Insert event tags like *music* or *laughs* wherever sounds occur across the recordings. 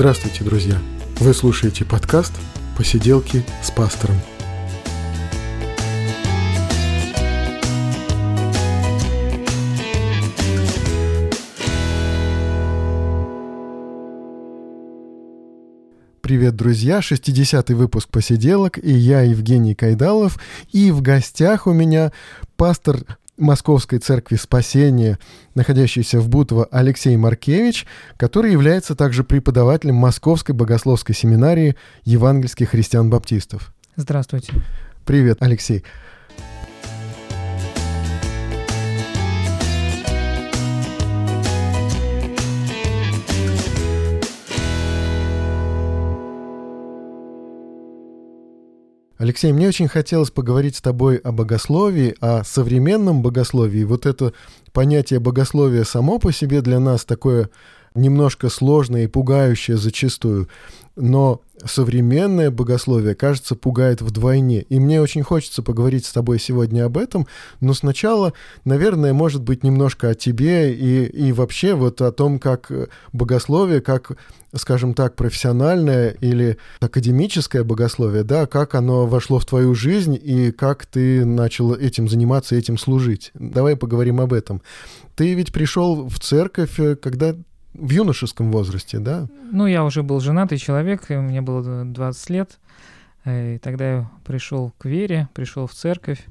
Здравствуйте, друзья! Вы слушаете подкаст «Посиделки с пастором». Привет, друзья! 60-й выпуск «Посиделок» и я, Евгений Кайдалов. И в гостях у меня пастор Московской Церкви Спасения, находящийся в Бутово, Алексей Маркевич, который является также преподавателем Московской богословской семинарии евангельских христиан-баптистов. Здравствуйте. Привет, Алексей. Алексей, мне очень хотелось поговорить с тобой о богословии, о современном богословии. Вот это понятие богословия само по себе для нас такое немножко сложное и пугающее зачастую. Но современное богословие, кажется, пугает вдвойне. И мне очень хочется поговорить с тобой сегодня об этом, но сначала, наверное, может быть, немножко о тебе и, и вообще вот о том, как богословие, как, скажем так, профессиональное или академическое богословие, да, как оно вошло в твою жизнь и как ты начал этим заниматься, этим служить. Давай поговорим об этом. Ты ведь пришел в церковь, э, когда в юношеском возрасте, да? Ну, я уже был женатый человек, мне было 20 лет. Э, и тогда я пришел к вере, пришел в церковь.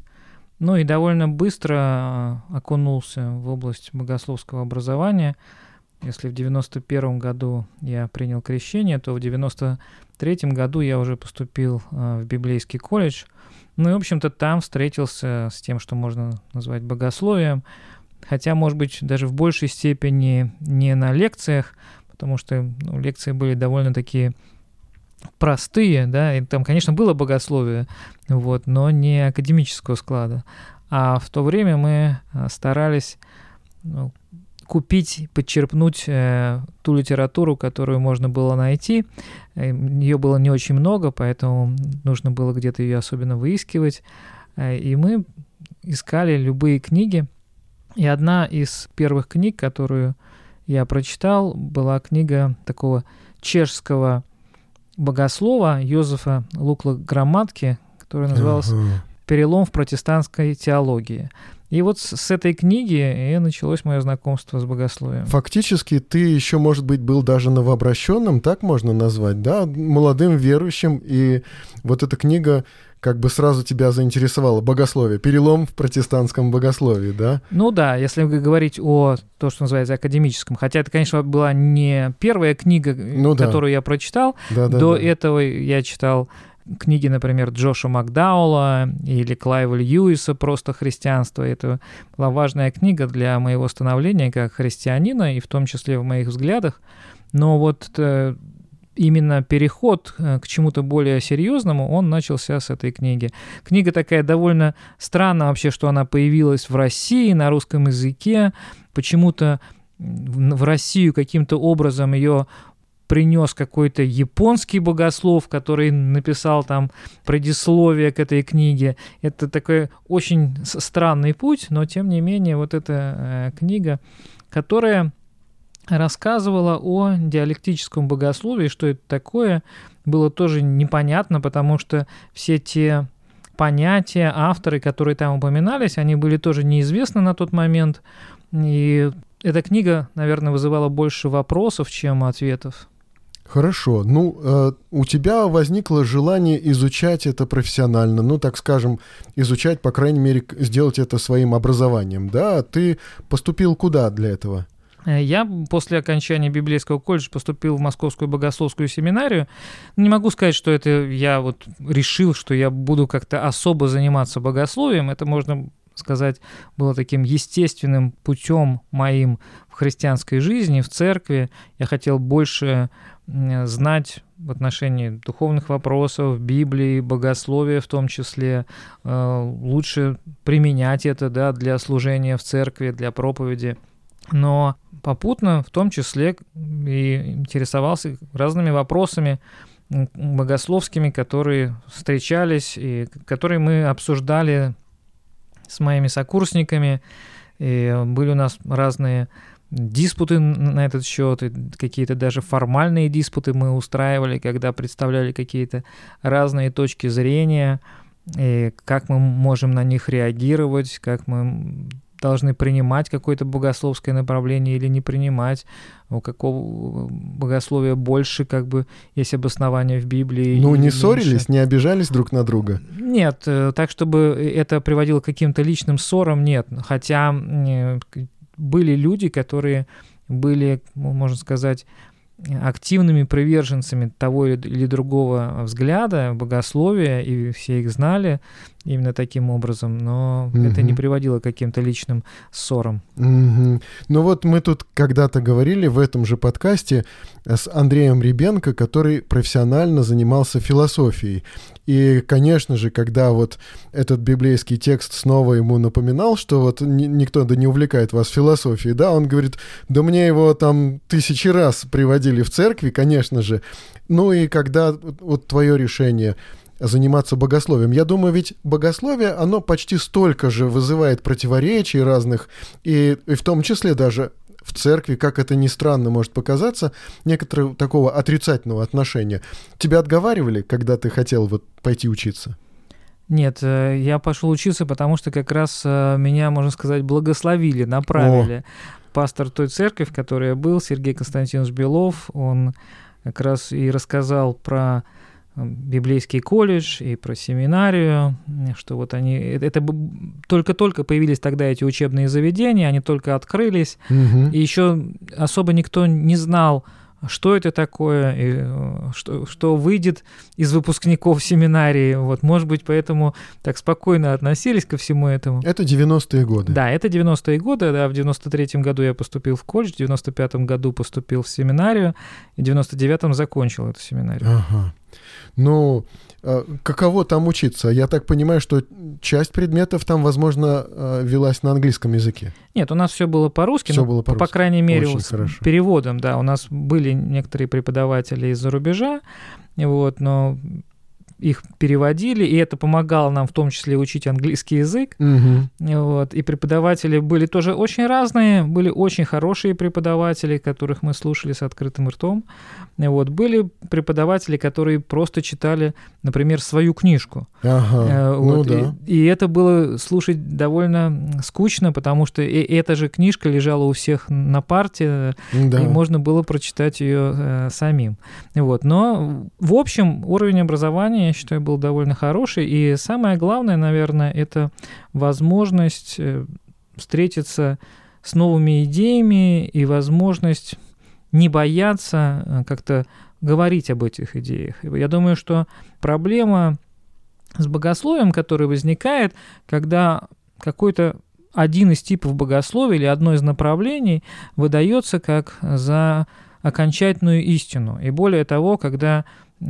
Ну и довольно быстро а, окунулся в область богословского образования. Если в 91 году я принял крещение, то в 93 году я уже поступил а, в библейский колледж. Ну и, в общем-то, там встретился с тем, что можно назвать богословием хотя, может быть, даже в большей степени не на лекциях, потому что ну, лекции были довольно такие простые, да, и там, конечно, было богословие, вот, но не академического склада. А в то время мы а, старались ну, купить, подчерпнуть э, ту литературу, которую можно было найти. Э, ее было не очень много, поэтому нужно было где-то ее особенно выискивать. Э, и мы искали любые книги, и одна из первых книг, которую я прочитал, была книга такого чешского богослова Йозефа Лукла Грамматки, которая называлась «Перелом в протестантской теологии». И вот с, этой книги и началось мое знакомство с богословием. Фактически ты еще, может быть, был даже новообращенным, так можно назвать, да, молодым верующим, и вот эта книга как бы сразу тебя заинтересовало богословие, перелом в протестантском богословии, да? Ну да, если говорить о то, что называется академическом, хотя это, конечно, была не первая книга, ну, которую да. я прочитал, да, да, до да. этого я читал книги, например, Джоша Макдаула или Клайва Льюиса «Просто христианство». Это была важная книга для моего становления как христианина, и в том числе в моих взглядах. Но вот э, именно переход э, к чему-то более серьезному, он начался с этой книги. Книга такая довольно странная вообще, что она появилась в России на русском языке. Почему-то в Россию каким-то образом ее принес какой-то японский богослов, который написал там предисловие к этой книге. Это такой очень странный путь, но тем не менее вот эта э, книга, которая рассказывала о диалектическом богословии, что это такое, было тоже непонятно, потому что все те понятия, авторы, которые там упоминались, они были тоже неизвестны на тот момент. И эта книга, наверное, вызывала больше вопросов, чем ответов. Хорошо. Ну, э, у тебя возникло желание изучать это профессионально, ну, так скажем, изучать, по крайней мере, сделать это своим образованием, да? Ты поступил куда для этого? Э, я после окончания библейского колледжа поступил в Московскую богословскую семинарию. Не могу сказать, что это я вот решил, что я буду как-то особо заниматься богословием. Это можно сказать, было таким естественным путем моим в христианской жизни, в церкви. Я хотел больше знать в отношении духовных вопросов, Библии, богословия в том числе, э, лучше применять это да, для служения в церкви, для проповеди но попутно в том числе и интересовался разными вопросами богословскими, которые встречались и которые мы обсуждали с моими сокурсниками. И были у нас разные диспуты на этот счет, какие-то даже формальные диспуты мы устраивали, когда представляли какие-то разные точки зрения, и как мы можем на них реагировать, как мы должны принимать какое-то богословское направление или не принимать, у какого богословия больше, как бы, есть обоснования в Библии. Ну, не ссорились, меньше. не обижались друг на друга? Нет, э, так, чтобы это приводило к каким-то личным ссорам, нет. Хотя э, были люди, которые были, можно сказать, активными приверженцами того или другого взгляда, богословия, и все их знали именно таким образом, но угу. это не приводило к каким-то личным ссорам. Угу. Ну вот мы тут когда-то говорили в этом же подкасте с Андреем Ребенко, который профессионально занимался философией. И, конечно же, когда вот этот библейский текст снова ему напоминал, что вот никто да не увлекает вас философией, да, он говорит, да мне его там тысячи раз приводили в церкви, конечно же. Ну и когда вот твое решение заниматься богословием. Я думаю, ведь богословие, оно почти столько же вызывает противоречий разных, и, и в том числе даже в церкви, как это ни странно может показаться, некоторого такого отрицательного отношения. Тебя отговаривали, когда ты хотел вот пойти учиться? Нет, э, я пошел учиться, потому что как раз э, меня, можно сказать, благословили, направили. О. Пастор той церкви, в которой я был, Сергей Константинович Белов, он как раз и рассказал про библейский колледж и про семинарию, что вот они, это только-только появились тогда эти учебные заведения, они только открылись, угу. и еще особо никто не знал, что это такое, и э, что, что выйдет из выпускников семинарии. Вот, может быть, поэтому так спокойно относились ко всему этому. Это 90-е годы. Да, это 90-е годы. Да, в 93-м году я поступил в колледж, в 95-м году поступил в семинарию, и в 99-м закончил эту семинарию. Ага. Ну, а, каково там учиться? Я так понимаю, что часть предметов там, возможно, а, велась на английском языке. Нет, у нас все было по-русски, все было по-русски. по крайней мере, Очень с хорошо. переводом, да. У нас были некоторые преподаватели из-за рубежа, вот, но их переводили, и это помогало нам в том числе учить английский язык. Угу. Вот. И преподаватели были тоже очень разные, были очень хорошие преподаватели, которых мы слушали с открытым ртом. Вот. Были преподаватели, которые просто читали, например, свою книжку. Ага, э, ну вот. ну да. и, и это было слушать довольно скучно, потому что и эта же книжка лежала у всех на парте, да. и можно было прочитать ее э, самим. Вот. Но в общем уровень образования я считаю, был довольно хороший. И самое главное, наверное, это возможность э, встретиться с новыми идеями и возможность не бояться э, как-то говорить об этих идеях. Я думаю, что проблема с богословием, которая возникает, когда какой-то один из типов богословия или одно из направлений выдается как за окончательную истину. И более того, когда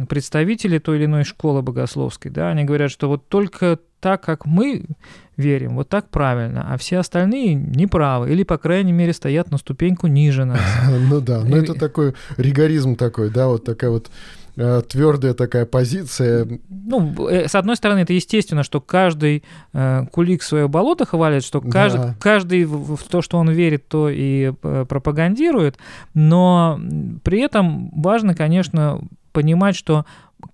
представители той или иной школы богословской, да, они говорят, что вот только так, как мы верим, вот так правильно, а все остальные неправы, или, по крайней мере, стоят на ступеньку ниже нас. *laughs* Ну да, ну это такой ригоризм такой, да, вот такая вот э, твердая такая позиция. Ну, э, с одной стороны, это естественно, что каждый э, кулик свое болото хвалит, что каждый, да. каждый в, в то, что он верит, то и э, пропагандирует, но при этом важно, конечно, понимать, что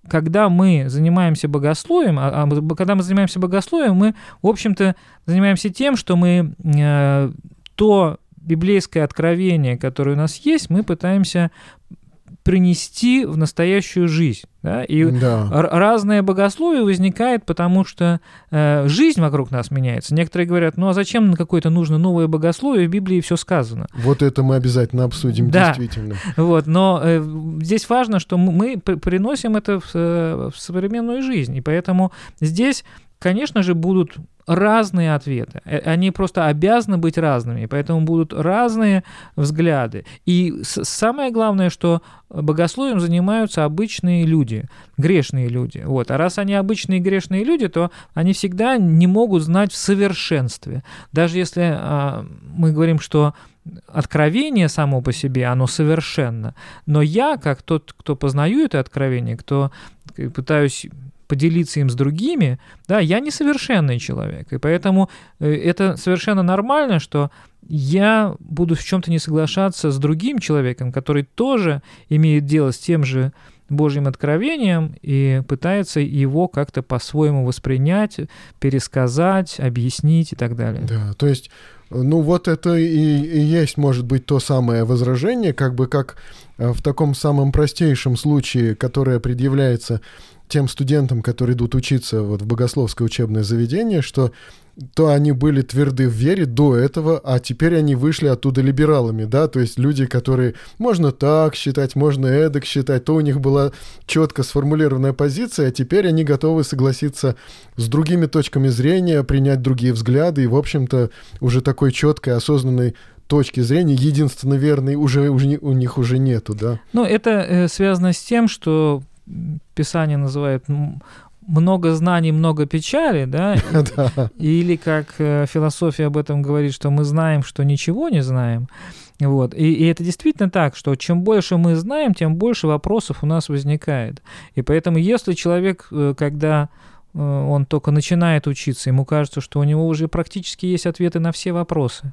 когда мы занимаемся богословием, а, а когда мы занимаемся богословием, мы, в общем-то, занимаемся тем, что мы э, то библейское откровение, которое у нас есть, мы пытаемся принести в настоящую жизнь. Да? И да. разное богословие возникает, потому что э, жизнь вокруг нас меняется. Некоторые говорят, ну а зачем на какое-то нужно новое богословие, в Библии все сказано. Вот это мы обязательно обсудим, да. действительно. Вот, но э, здесь важно, что мы приносим это в, э, в современную жизнь, и поэтому здесь, конечно же, будут разные ответы. Э, они просто обязаны быть разными, поэтому будут разные взгляды. И самое главное, что богословием занимаются обычные люди, грешные люди. Вот. А раз они обычные грешные люди, то они всегда не могут знать в совершенстве. Даже если а, мы говорим, что откровение само по себе, оно совершенно. Но я, как тот, кто познаю это откровение, кто пытаюсь поделиться им с другими, да, я несовершенный человек, и поэтому э, это совершенно нормально, что я буду в чем-то не соглашаться с другим человеком, который тоже имеет дело с тем же Божьим откровением и пытается его как-то по-своему воспринять, пересказать, объяснить и так далее. Да, то есть, ну вот это и, и есть, может быть, то самое возражение, как бы как э, в таком самом простейшем случае, которое предъявляется тем студентам, которые идут учиться вот в богословское учебное заведение, что то они были тверды в вере до этого, а теперь они вышли оттуда либералами, да, то есть люди, которые можно так считать, можно эдак считать, то у них была четко сформулированная позиция, а теперь они готовы согласиться с другими точками зрения, принять другие взгляды, и, в общем-то, уже такой четкой, осознанной точки зрения единственно верной уже, уже у них уже нету, да? Ну, это э, связано с тем, что Писание называет много знаний, много печали, *laughs* да? Или как э, философия об этом говорит, что мы знаем, что ничего не знаем. Вот. И, и это действительно так, что чем больше мы знаем, тем больше вопросов у нас возникает. И поэтому, если человек, э, когда э, он только начинает учиться, ему кажется, что у него уже практически есть ответы на все вопросы,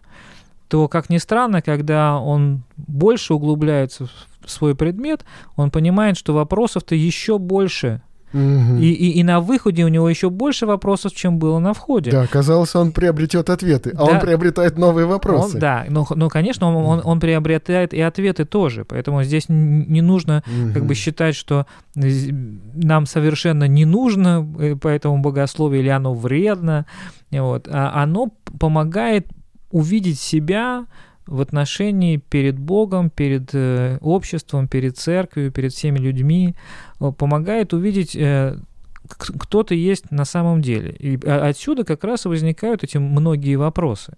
то, как ни странно, когда он больше углубляется свой предмет, он понимает, что вопросов-то еще больше, Угу. И, и, и на выходе у него еще больше вопросов, чем было на входе. Да, казалось, он приобретет ответы, а да. он приобретает новые вопросы. Он, да, но, но конечно, он, он, он приобретает и ответы тоже. Поэтому здесь не нужно угу. как бы считать, что нам совершенно не нужно, э, поэтому богословие или оно вредно. Вот. А оно помогает увидеть себя в отношении перед Богом, перед э, обществом, перед церковью, перед всеми людьми, э, помогает увидеть, э, кто ты есть на самом деле. И отсюда как раз и возникают эти многие вопросы.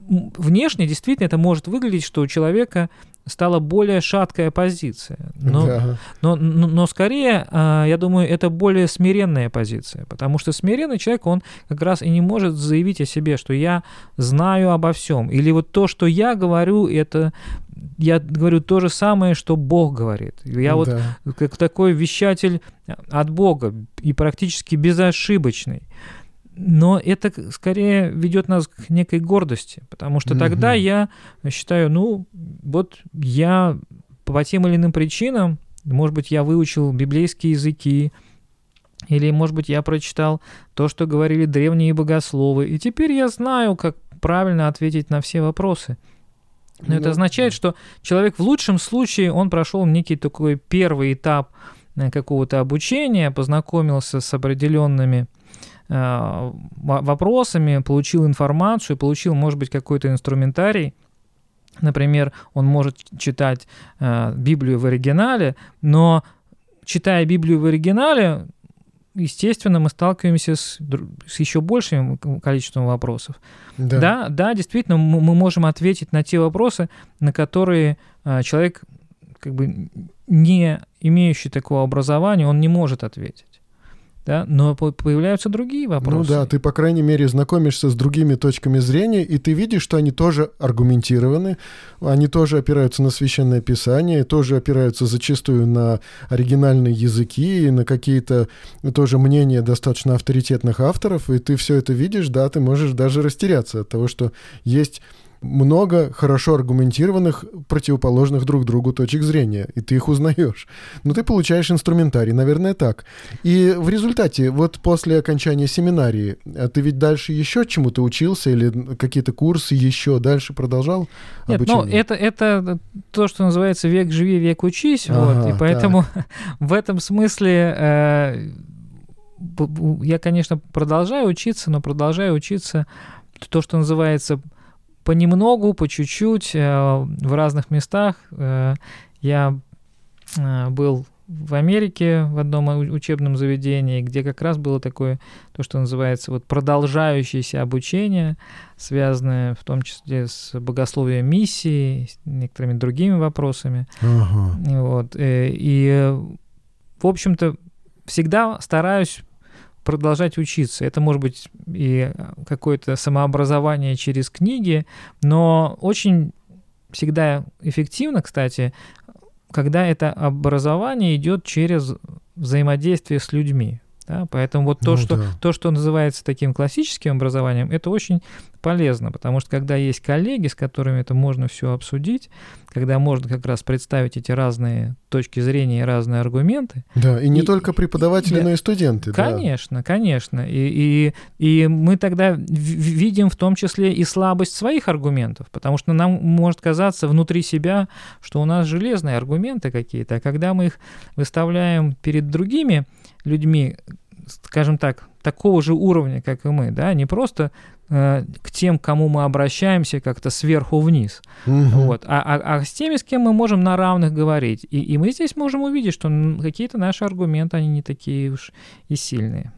Внешне действительно это может выглядеть, что у человека стала более шаткая позиция. Но, да. но, но, но скорее, а, я думаю, это более смиренная позиция, потому что смиренный человек, он как раз и не может заявить о себе, что я знаю обо всем. Или вот то, что я говорю, это я говорю то же самое, что Бог говорит. Я вот как такой вещатель от Бога и практически безошибочный но это скорее ведет нас к некой гордости, потому что тогда я считаю, ну, вот я по тем или иным причинам, может быть, я выучил библейские языки, или, может быть, я прочитал то, что говорили древние богословы, и теперь я знаю, как правильно ответить на все вопросы. Но ну, это означает, что человек в лучшем случае, он прошел некий такой первый этап э, какого-то обучения, познакомился с определенными вопросами, получил информацию, получил, может быть, какой-то инструментарий. Например, он может читать э, Библию в оригинале, но читая Библию в оригинале, естественно, мы сталкиваемся с, с еще большим количеством вопросов. Да, да, да действительно, мы, мы можем ответить на те вопросы, на которые э, человек, как бы не имеющий такого образования, он не может ответить да, но появляются другие вопросы. Ну да, ты, по крайней мере, знакомишься с другими точками зрения, и ты видишь, что они тоже аргументированы, они тоже опираются на священное писание, тоже опираются зачастую на оригинальные языки и на какие-то тоже мнения достаточно авторитетных авторов, и ты все это видишь, да, ты можешь даже растеряться от того, что есть много хорошо аргументированных, противоположных друг другу точек зрения, и ты их узнаешь. Но ты получаешь инструментарий, наверное, так. И в результате, вот после окончания семинарии, а ты ведь дальше еще чему-то учился или какие-то курсы еще дальше продолжал Нет, ну, обучение? ну, это, это то, что называется «век живи, век учись», ага, вот, и поэтому *laughs* в этом смысле э, я, конечно, продолжаю учиться, но продолжаю учиться то, что называется понемногу, по чуть-чуть э, в разных местах. Э, я э, был в Америке в одном учебном заведении, где как раз было такое, то, что называется вот продолжающееся обучение, связанное в том числе с богословием миссии, с некоторыми другими вопросами. Uh-huh. Вот. И, в общем-то, всегда стараюсь продолжать учиться. Это может быть и какое-то самообразование через книги, но очень всегда эффективно, кстати, когда это образование идет через взаимодействие с людьми. Да? Поэтому вот то, ну, что, да. то, что называется таким классическим образованием, это очень полезно, потому что когда есть коллеги, с которыми это можно все обсудить, когда можно как раз представить эти разные точки зрения и разные аргументы. Да, и не и, только преподаватели, да, но и студенты. Конечно, да. конечно. И, и, и мы тогда видим в том числе и слабость своих аргументов, потому что нам может казаться внутри себя, что у нас железные аргументы какие-то, а когда мы их выставляем перед другими людьми, скажем так, такого же уровня, как и мы, да, не просто э, к тем, к кому мы обращаемся как-то сверху вниз, угу. вот, а, а, а с теми, с кем мы можем на равных говорить. И, и мы здесь можем увидеть, что какие-то наши аргументы, они не такие уж и сильные.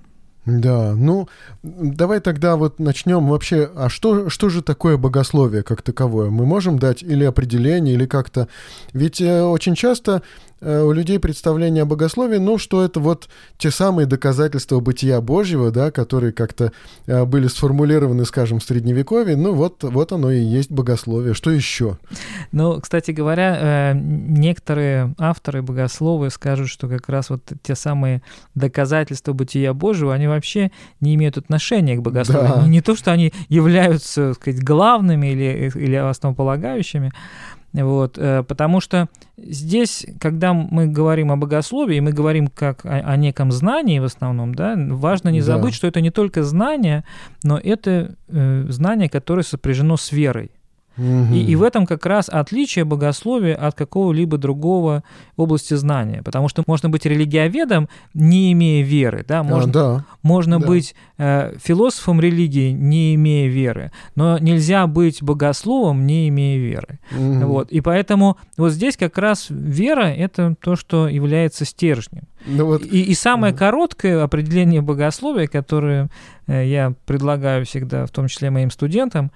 Да, ну давай тогда вот начнем вообще, а что, что же такое богословие как таковое? Мы можем дать или определение, или как-то... Ведь э, очень часто у людей представление о богословии, ну, что это вот те самые доказательства бытия Божьего, да, которые как-то э, были сформулированы, скажем, в Средневековье, ну, вот, вот оно и есть богословие. Что еще? Ну, кстати говоря, э, некоторые авторы богословы скажут, что как раз вот те самые доказательства бытия Божьего, они вообще не имеют отношения к богословию. Да. Не то, что они являются, так сказать, главными или, или основополагающими, вот, э, потому что здесь, когда мы говорим о богословии, мы говорим как о, о неком знании в основном, да, важно не забыть, да. что это не только знание, но это э, знание, которое сопряжено с верой. Угу. И, и в этом как раз отличие богословия от какого-либо другого области знания. Потому что можно быть религиоведом, не имея веры. Да? Можно, а, да. можно да. быть э, философом религии, не имея веры. Но нельзя быть богословом, не имея веры. Угу. Вот. И поэтому вот здесь как раз вера — это то, что является стержнем. Ну, вот. и, и самое угу. короткое определение богословия, которое э, я предлагаю всегда, в том числе моим студентам,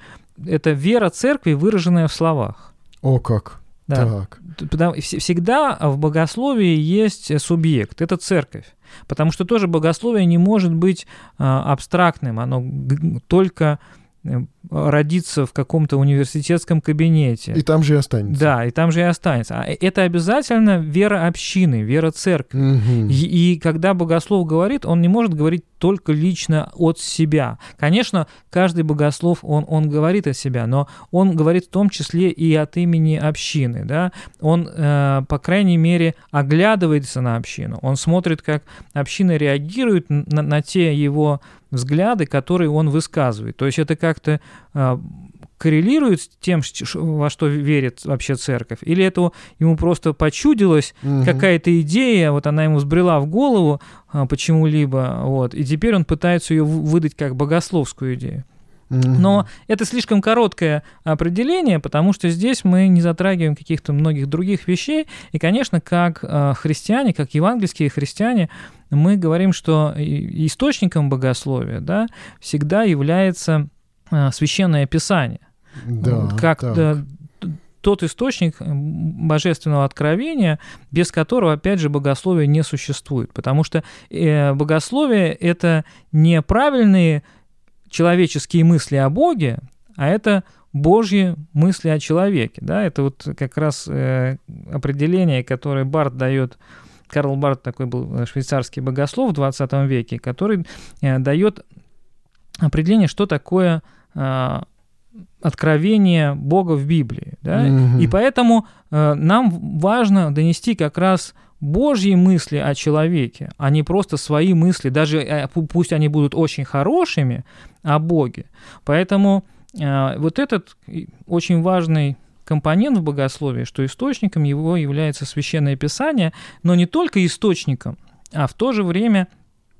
это вера церкви, выраженная в словах. О, как. Да. Так. Всегда в богословии есть субъект, это церковь. Потому что тоже богословие не может быть а, абстрактным, оно только Родиться в каком-то университетском кабинете. И там же и останется. Да, и там же и останется. А это обязательно вера общины, вера церкви. Угу. И, и когда богослов говорит, он не может говорить только лично от себя. Конечно, каждый богослов, он, он говорит о себя, но он говорит в том числе и от имени общины. Да? Он, э, по крайней мере, оглядывается на общину. Он смотрит, как община реагирует на, на те его взгляды, которые он высказывает. То есть это как-то коррелирует с тем, во что верит вообще церковь, или это ему просто почудилась угу. какая-то идея, вот она ему взбрела в голову а, почему-либо, вот, и теперь он пытается ее выдать как богословскую идею. Но это слишком короткое определение, потому что здесь мы не затрагиваем каких-то многих других вещей. И, конечно, как а, христиане, как евангельские христиане, мы говорим, что источником богословия да, всегда является а, священное писание. Да, как так. тот источник божественного откровения, без которого, опять же, богословие не существует. Потому что э, богословие — это не правильные человеческие мысли о Боге, а это Божьи мысли о человеке. Да? Это вот как раз э, определение, которое Барт дает Карл Барт такой был э, швейцарский богослов в 20 веке, который э, дает определение, что такое э, откровение Бога в Библии. Да? Mm-hmm. И поэтому нам важно донести как раз Божьи мысли о человеке, а не просто свои мысли, даже пусть они будут очень хорошими о Боге. Поэтому вот этот очень важный компонент в богословии, что источником его является священное писание, но не только источником, а в то же время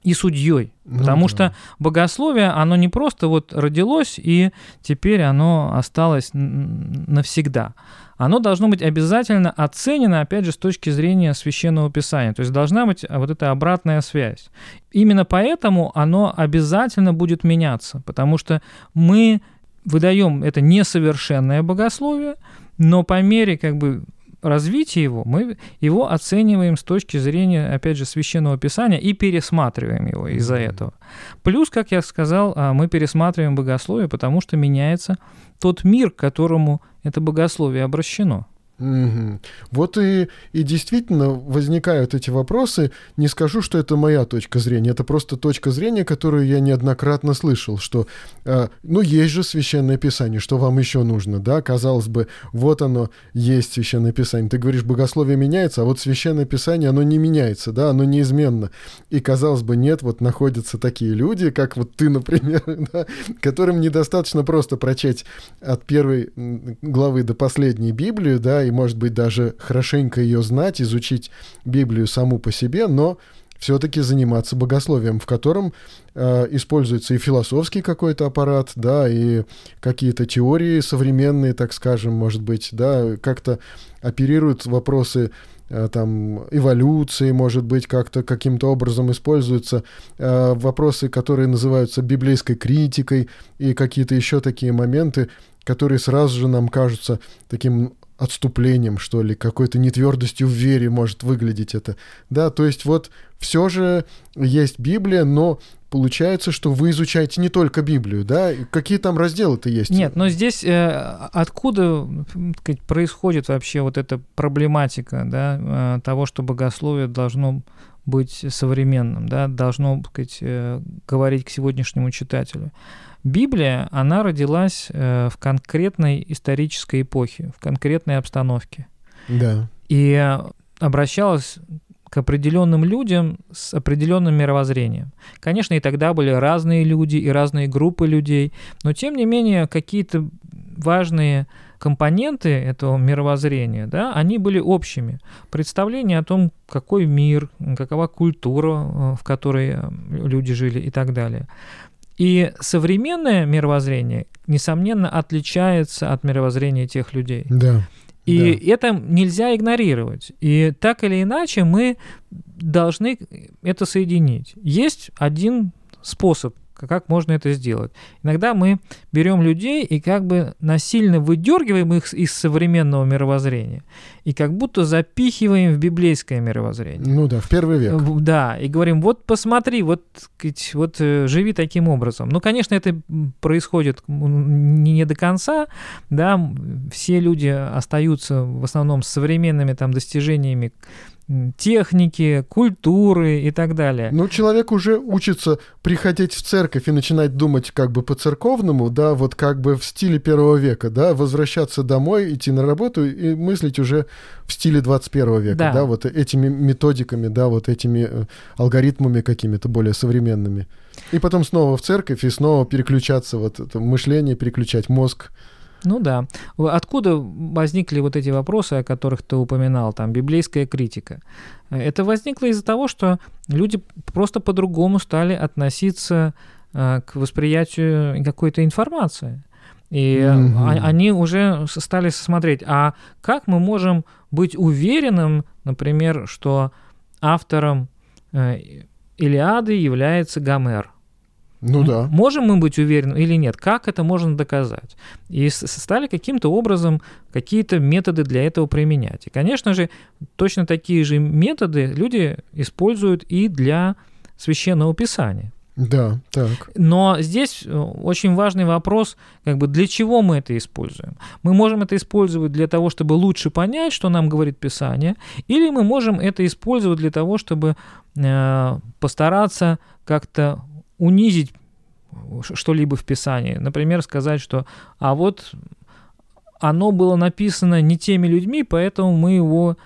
и судьей. Ну, потому да. что богословие, оно не просто вот родилось, и теперь оно осталось навсегда. Оно должно быть обязательно оценено, опять же, с точки зрения священного писания. То есть должна быть вот эта обратная связь. Именно поэтому оно обязательно будет меняться, потому что мы выдаем это несовершенное богословие, но по мере как бы развития его, мы его оцениваем с точки зрения, опять же, священного писания и пересматриваем его из-за этого. Плюс, как я сказал, а, мы пересматриваем богословие, потому что меняется тот мир, к которому это богословие обращено. Угу. Вот и, и действительно возникают эти вопросы. Не скажу, что это моя точка зрения, это просто точка зрения, которую я неоднократно слышал, что, э, ну, есть же Священное Писание, что вам еще нужно, да? Казалось бы, вот оно есть Священное Писание. Ты говоришь, богословие меняется, а вот Священное Писание, оно не меняется, да, оно неизменно. И, казалось бы, нет, вот находятся такие люди, как вот ты, *laughs* например, да, которым недостаточно просто прочесть от первой главы до последней Библию, да, и, может быть, даже хорошенько ее знать, изучить Библию саму по себе, но все-таки заниматься богословием, в котором э, используется и философский какой-то аппарат, да, и какие-то теории современные, так скажем, может быть, да, как-то оперируют вопросы э, там эволюции, может быть, как-то каким-то образом используются э, вопросы, которые называются библейской критикой и какие-то еще такие моменты, которые сразу же нам кажутся таким отступлением, что ли, какой-то нетвердостью в вере может выглядеть это. Да, то есть вот все же есть Библия, но получается, что вы изучаете не только Библию, да? Какие там разделы-то есть? Нет, но здесь э, откуда сказать, происходит вообще вот эта проблематика, да, э, того, что богословие должно быть современным, да, должно сказать, э, говорить к сегодняшнему читателю. Библия, она родилась э, в конкретной исторической эпохе, в конкретной обстановке. Да. И обращалась к определенным людям с определенным мировоззрением. Конечно, и тогда были разные люди и разные группы людей, но тем не менее какие-то важные компоненты этого мировоззрения, да, они были общими. Представление о том, какой мир, какова культура, э, в которой э, люди жили и так далее. И современное мировоззрение, несомненно, отличается от мировоззрения тех людей. Да. И да. это нельзя игнорировать. И так или иначе мы должны это соединить. Есть один способ как можно это сделать. Иногда мы берем людей и как бы насильно выдергиваем их из современного мировоззрения и как будто запихиваем в библейское мировоззрение. Ну да, в первый век. Да, и говорим, вот посмотри, вот, вот э, живи таким образом. Ну, конечно, это происходит не до конца, да, все люди остаются в основном с современными там достижениями техники, культуры и так далее. Ну, человек уже учится приходить в церковь и начинать думать как бы по-церковному, да, вот как бы в стиле первого века, да, возвращаться домой, идти на работу и мыслить уже в стиле 21 века, да, да вот этими методиками, да, вот этими э, алгоритмами какими-то более современными. И потом снова в церковь и снова переключаться, вот это мышление, переключать мозг ну да. Откуда возникли вот эти вопросы, о которых ты упоминал, там, библейская критика? Это возникло из-за того, что люди просто по-другому стали относиться э, к восприятию какой-то информации. И mm-hmm. они уже стали смотреть, а как мы можем быть уверенным, например, что автором э, Илиады является Гомер? Ну да. Можем мы быть уверены или нет? Как это можно доказать? И стали каким-то образом какие-то методы для этого применять. И, конечно же, точно такие же методы люди используют и для священного писания. Да, так. Но здесь э, очень важный вопрос, как бы для чего мы это используем. Мы можем это использовать для того, чтобы лучше понять, что нам говорит Писание, или мы можем это использовать для того, чтобы э, постараться как-то унизить что-либо в Писании. Например, сказать, что «а вот оно было написано не теми людьми, поэтому мы его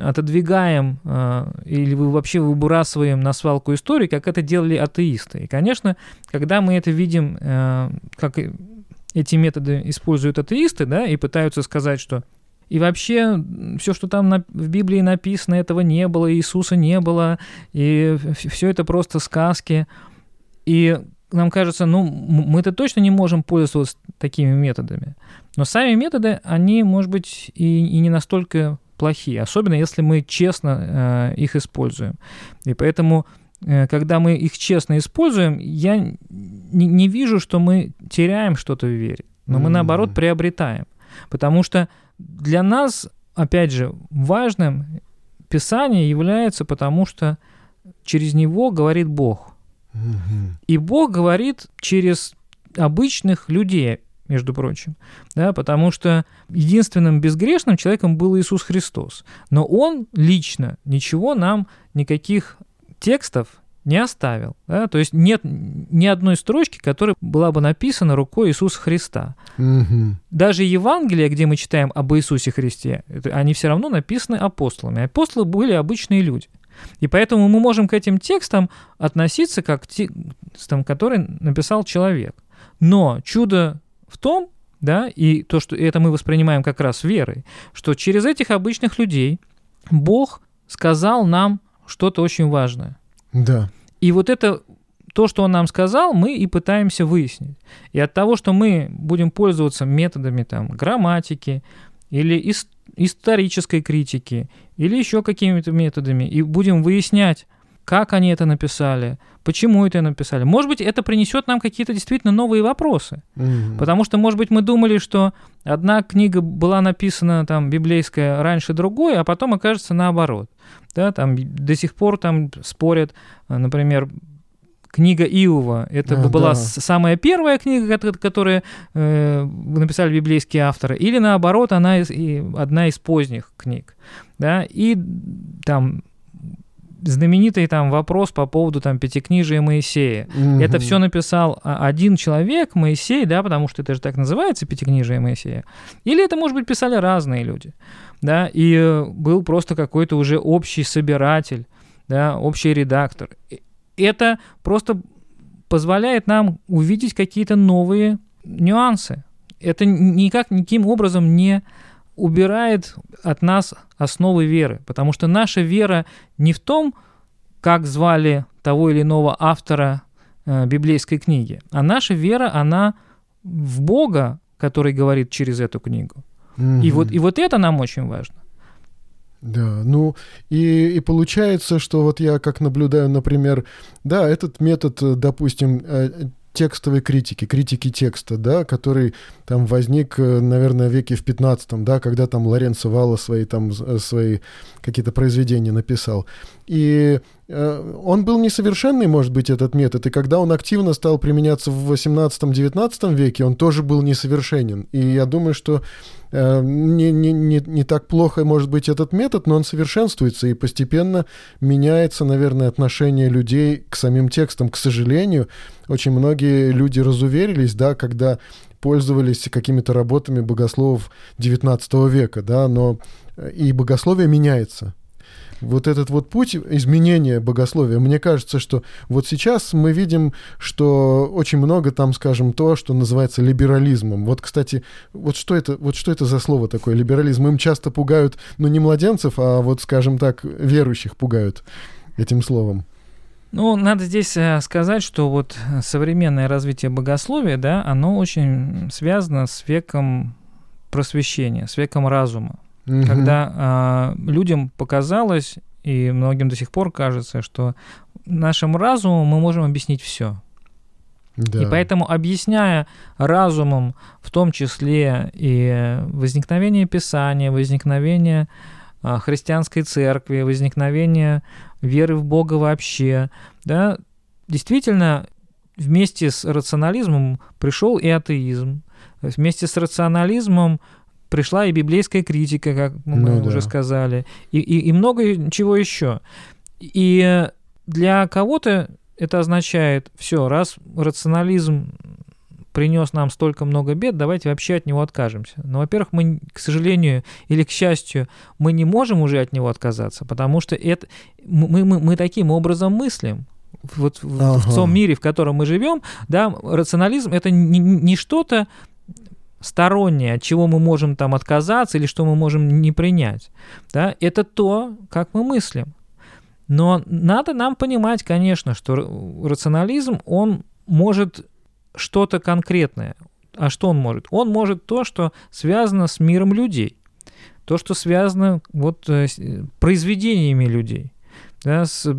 отодвигаем э, или вообще выбрасываем на свалку истории, как это делали атеисты. И, конечно, когда мы это видим, э, как эти методы используют атеисты, да, и пытаются сказать, что и вообще все, что там в Библии написано, этого не было, Иисуса не было, и все это просто сказки – и нам кажется, ну, мы-то точно не можем пользоваться такими методами. Но сами методы, они, может быть, и, и не настолько плохие, особенно если мы честно э, их используем. И поэтому, э, когда мы их честно используем, я не, не вижу, что мы теряем что-то в вере, но мы, наоборот, приобретаем. Потому что для нас, опять же, важным Писание является, потому что через него говорит Бог. И Бог говорит через обычных людей. между прочим, да, потому что единственным безгрешным человеком был Иисус Христос. Но Он лично ничего нам, никаких текстов не оставил. Да? То есть нет ни одной строчки, которая была бы написана рукой Иисуса Христа. Угу. Даже Евангелия, где мы читаем об Иисусе Христе, они все равно написаны апостолами. Апостолы были обычные люди. И поэтому мы можем к этим текстам относиться как к текстам, которые написал человек. Но чудо в том, да, и то, что это мы воспринимаем как раз верой, что через этих обычных людей Бог сказал нам что-то очень важное. Да. И вот это то, что он нам сказал, мы и пытаемся выяснить. И от того, что мы будем пользоваться методами там, грамматики или исторической критики, или еще какими-то методами, и будем выяснять, как они это написали, почему это написали. Может быть, это принесет нам какие-то действительно новые вопросы. Мгм. Потому что, может быть, мы думали, что одна книга была написана там библейская раньше другой, а потом окажется наоборот. Да, там до сих пор там спорят, например, книга Иова. Это А, была да. самая первая книга, кото- которую э, написали библейские авторы, или наоборот, она из, и одна из поздних книг. Да? И там знаменитый там вопрос по поводу там пятикнижия Моисея. Это Мгм. все написал а, один человек, Моисей, да, потому что это же так называется, пятикнижие Моисея. Или это, может быть, писали разные люди, да, и э, был просто какой-то уже общий собиратель, да, общий редактор. И Это просто позволяет нам увидеть какие-то новые нюансы. Это никак, никаким образом не убирает от нас основы веры, потому что наша вера не в том, как звали того или иного автора э, библейской книги, а наша вера, она в Бога, который говорит через эту книгу. И Мгм. вот, и вот это нам очень важно. Да, ну и, и получается, что вот я как наблюдаю, например, да, этот метод, э, допустим, э, текстовой критики, критики текста, да, который там возник, э, наверное, веке в 15 да, когда там Лоренцо Валла свои там свои какие-то произведения написал. И э, он был несовершенный, может быть, этот метод, и когда он активно стал применяться в 18-19 веке, он тоже был несовершенен. И я думаю, что э, не, не, не, не так плохо может быть этот метод, но он совершенствуется и постепенно меняется, наверное, отношение людей к самим текстам. К сожалению, очень многие люди разуверились, да, когда пользовались какими-то работами богословов XIX века, да, но э, и богословие меняется. Вот этот вот путь изменения богословия, мне кажется, что вот сейчас мы видим, что очень много там, скажем, то, что называется либерализмом. Вот, кстати, вот что это, вот что это за слово такое, либерализм? Им часто пугают, ну, не младенцев, а вот, скажем так, верующих пугают этим словом. Ну, надо здесь э, сказать, что вот современное развитие богословия, да, оно очень связано с веком просвещения, с веком разума. Мгм. когда а, людям показалось, и многим до сих пор кажется, что нашим разумом мы можем объяснить все. Да. И поэтому, объясняя разумом, в том числе и возникновение Писания, возникновение а, христианской церкви, возникновение веры в Бога вообще, да, действительно, вместе с рационализмом пришел и атеизм. Вместе с рационализмом пришла и библейская критика, как мы Ну да. уже сказали, и, и, и много чего еще. И для кого-то это означает, все, раз рационализм принес нам столько много бед, давайте вообще от него откажемся. Но, во-первых, мы, к сожалению или к счастью, мы не можем уже от него отказаться, потому что это, мы, мы, мы таким образом мыслим. Вот в, в Ага. том мире, в котором мы живем, да, рационализм это не, не что-то стороннее, от чего мы можем там отказаться или что мы можем не принять. Да? Это то, как мы мыслим. Но надо нам понимать, конечно, что рационализм, он может что-то конкретное. А что он может? Он может то, что связано с миром людей. То, что связано вот э, с э, произведениями людей, да, с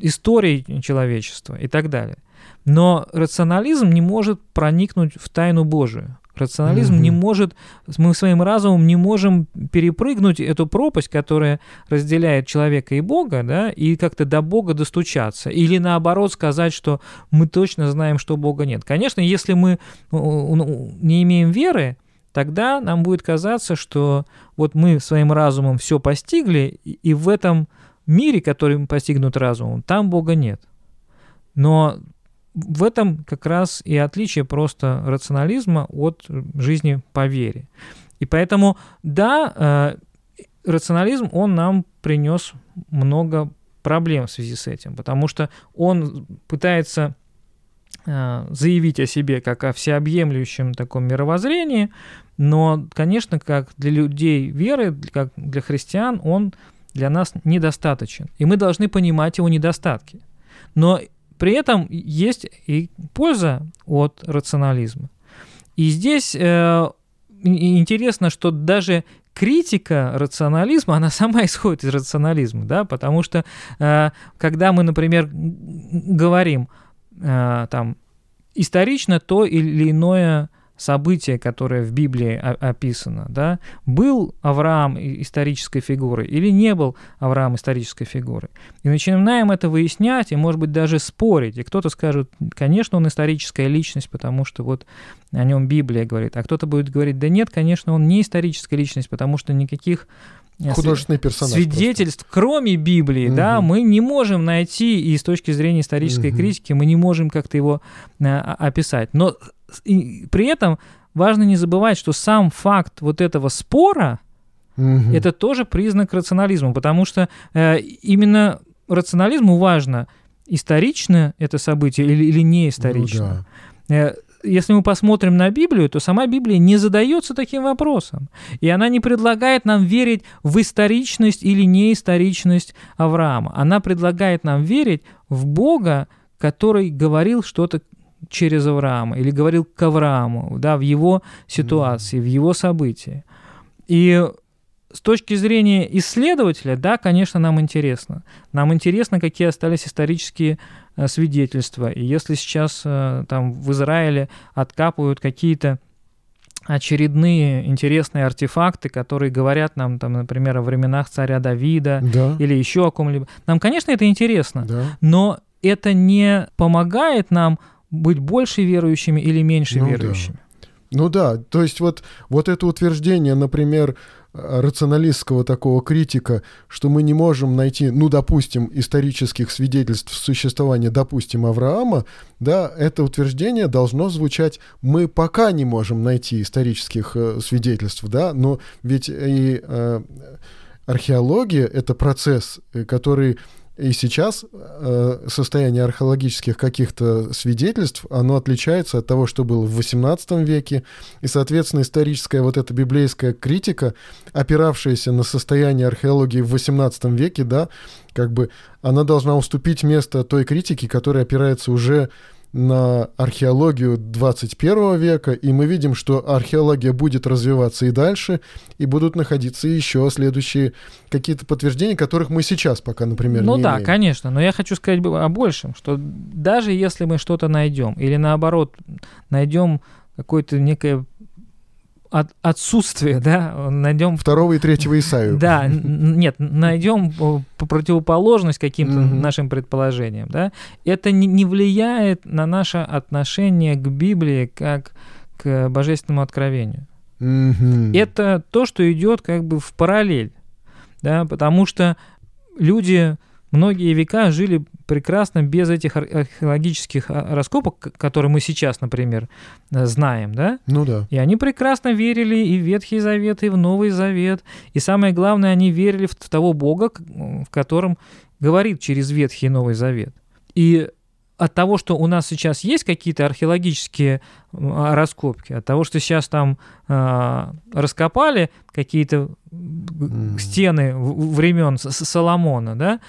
историей человечества и так далее. Но рационализм не может проникнуть в тайну Божию. Рационализм mm-hmm. не может, мы своим разумом не можем перепрыгнуть эту пропасть, которая разделяет человека и Бога, да, и как-то до Бога достучаться. Или наоборот сказать, что мы точно знаем, что Бога нет. Конечно, если мы не имеем веры, тогда нам будет казаться, что вот мы своим разумом все постигли, и в этом мире, который мы постигнут разумом, там Бога нет. Но в этом как раз и отличие просто рационализма от жизни по вере. И поэтому, да, э, рационализм, он нам принес много проблем в связи с этим, потому что он пытается э, заявить о себе как о всеобъемлющем таком мировоззрении, но, конечно, как для людей веры, как для христиан, он для нас недостаточен. И мы должны понимать его недостатки. Но при этом есть и польза от рационализма. И здесь э, интересно, что даже критика рационализма, она сама *laughs* исходит из рационализма, да, потому что э, когда мы, например, говорим э, там исторично то или иное событие, которое в Библии описано, да, был Авраам исторической фигурой или не был Авраам исторической фигурой. И начинаем это выяснять и, может быть, даже спорить. И кто-то скажет, конечно, он историческая личность, потому что вот о нем Библия говорит. А кто-то будет говорить, да нет, конечно, он не историческая личность, потому что никаких э, художественный персонаж свидетельств, просто. кроме Библии, угу. да, мы не можем найти, и с точки зрения исторической угу. критики мы не можем как-то его а, описать. Но и при этом важно не забывать, что сам факт вот этого спора угу. это тоже признак рационализма, потому что э, именно рационализму важно, исторично это событие или, или не исторично. Ну, да. Э, если мы посмотрим на Библию, то сама Библия не задается таким вопросом. И она не предлагает нам верить в историчность или неисторичность Авраама. Она предлагает нам верить в Бога, который говорил что-то через Авраама или говорил к Аврааму, да, в его ситуации, mm-hmm. в его событии. И с точки зрения исследователя, да, конечно, нам интересно. Нам интересно, какие остались исторические э, свидетельства. И если сейчас э, там в Израиле откапывают какие-то очередные интересные артефакты, которые говорят нам, там, например, о временах царя Давида да. или еще о ком-либо. Нам, конечно, это интересно, да. но это не помогает нам быть больше верующими или меньше ну, верующими. Да. Ну да, то есть вот, вот это утверждение, например, рационалистского такого критика, что мы не можем найти, ну, допустим, исторических свидетельств существования, допустим, Авраама, да, это утверждение должно звучать, мы пока не можем найти исторических э, свидетельств, да, но ведь и э, археология — это процесс, э, который и сейчас э, состояние археологических каких-то свидетельств, оно отличается от того, что было в XVIII веке. И, соответственно, историческая вот эта библейская критика, опиравшаяся на состояние археологии в XVIII веке, да, как бы она должна уступить место той критике, которая опирается уже на археологию 21 века, и мы видим, что археология будет развиваться и дальше, и будут находиться еще следующие какие-то подтверждения, которых мы сейчас пока, например, ну не да, имеем. конечно, но я хочу сказать о большем, что даже если мы что-то найдем, или наоборот найдем какое-то некое от, отсутствие, да, найдем... Второго и третьего Исаию. Да, нет, найдем по противоположность каким-то mm-hmm. нашим предположениям, да, это не, не влияет на наше отношение к Библии как к божественному откровению. Mm-hmm. Это то, что идет как бы в параллель, да, потому что люди многие века жили прекрасно без этих археологических а, раскопок, которые мы сейчас, например, э, знаем, да? Ну да. И они прекрасно верили и в Ветхий Завет, и в Новый Завет. И самое главное, они верили в того Бога, в котором говорит через Ветхий и Новый Завет. И от того, что у нас сейчас есть какие-то археологические а, раскопки, от того, что сейчас там э, раскопали какие-то mm. стены времен Соломона, да,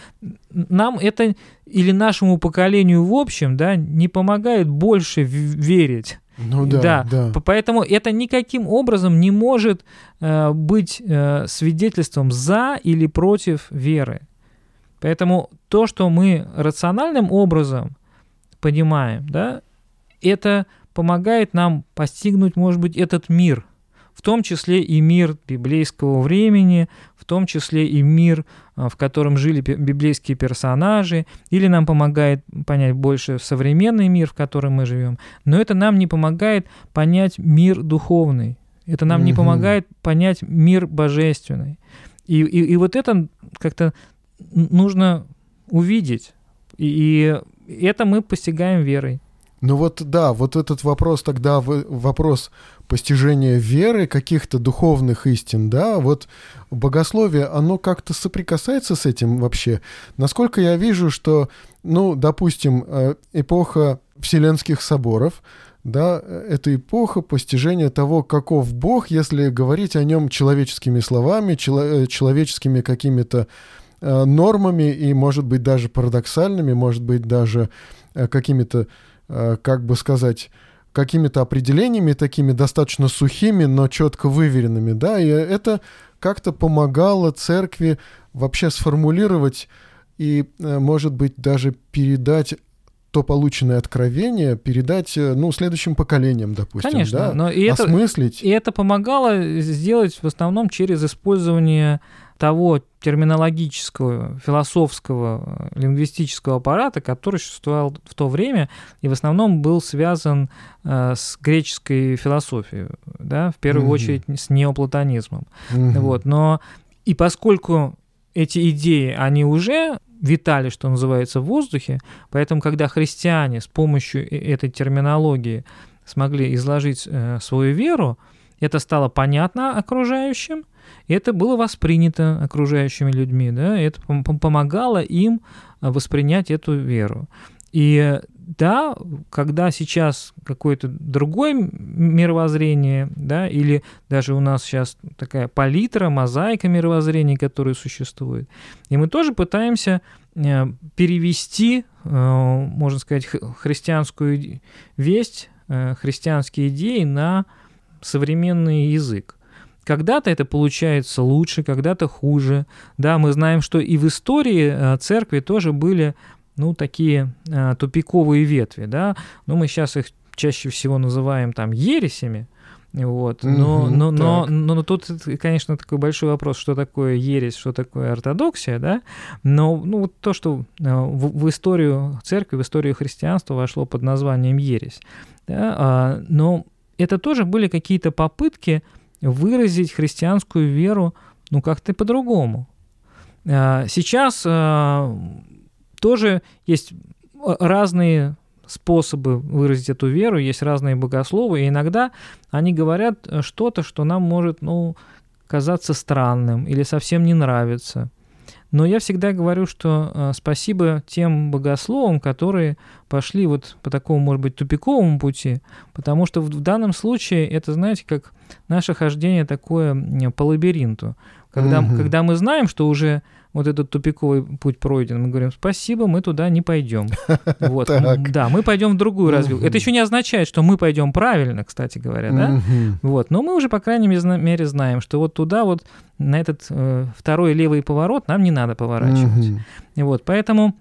нам это или нашему поколению в общем, да, не помогает больше верить. Ну да, да. да. Поэтому это никаким образом не может э, быть э, свидетельством за или против веры. Поэтому то, что мы рациональным образом понимаем, да, это помогает нам постигнуть, может быть, этот мир, в том числе и мир библейского времени, в том числе и мир, а, в котором жили библейские персонажи, или нам помогает понять больше современный мир, в котором мы живем, но это нам не помогает понять мир духовный, это нам не помогает понять мир божественный. И, и, и вот это как-то нужно увидеть. И, и это мы постигаем верой. Ну вот да, вот этот вопрос тогда, вопрос постижения веры, каких-то духовных истин, да, вот богословие, оно как-то соприкасается с этим вообще. Насколько я вижу, что, ну, допустим, э, эпоха Вселенских соборов, да, это эпоха постижения того, каков Бог, если говорить о нем человеческими словами, чело- э, человеческими какими-то э, нормами и, может быть, даже парадоксальными, может быть, даже э, какими-то Э, как бы сказать, какими-то определениями такими достаточно сухими, но четко выверенными, да, и это как-то помогало церкви вообще сформулировать и, э, может быть, даже передать то полученное откровение передать, э, ну, следующим поколениям, допустим, Конечно, да, но и осмыслить. Это, и это помогало сделать в основном через использование того терминологического, философского, лингвистического аппарата, который существовал в то время и в основном был связан э, с греческой философией, да, в первую mm-hmm. очередь с неоплатонизмом. Mm-hmm. Вот, но и поскольку эти идеи, они уже витали, что называется, в воздухе, поэтому когда христиане с помощью этой терминологии смогли изложить э, свою веру, это стало понятно окружающим, и это было воспринято окружающими людьми, да, и это помогало им а, воспринять эту веру. И да, когда сейчас какое-то другое мировоззрение, да, или даже у нас сейчас такая палитра, мозаика мировоззрений, которые существуют, и мы тоже пытаемся э, перевести, э, можно сказать, христианскую весть, э, христианские идеи на современный язык. Когда-то это получается лучше, когда-то хуже. Да, мы знаем, что и в истории э, церкви тоже были ну, такие а, тупиковые ветви, да, но мы сейчас их чаще всего называем там ересями, вот. Но, угу, но, но, но, но тут, конечно, такой большой вопрос, что такое ересь, что такое ортодоксия, да? Но ну, вот то, что в, в историю церкви, в историю христианства вошло под названием ересь, да? а, но это тоже были какие-то попытки выразить христианскую веру, ну, как-то по-другому. А, сейчас а, тоже есть разные способы выразить эту веру, есть разные богословы, и иногда они говорят что-то, что нам может, ну, казаться странным или совсем не нравится. Но я всегда говорю, что э, спасибо тем богословам, которые пошли вот по такому, может быть, тупиковому пути, потому что в, в данном случае это, знаете, как наше хождение такое по лабиринту. Когда, угу. когда мы знаем, что уже вот этот тупиковый путь пройден, мы говорим, спасибо, мы туда не пойдем. *laughs* Вот. Да, мы пойдем в другую развилку. Это еще не означает, что мы пойдем правильно, кстати говоря, да? Вот. Но мы уже, по крайней мере, знаем, что вот туда вот на этот э, второй левый поворот нам не надо поворачивать. Вот. Поэтому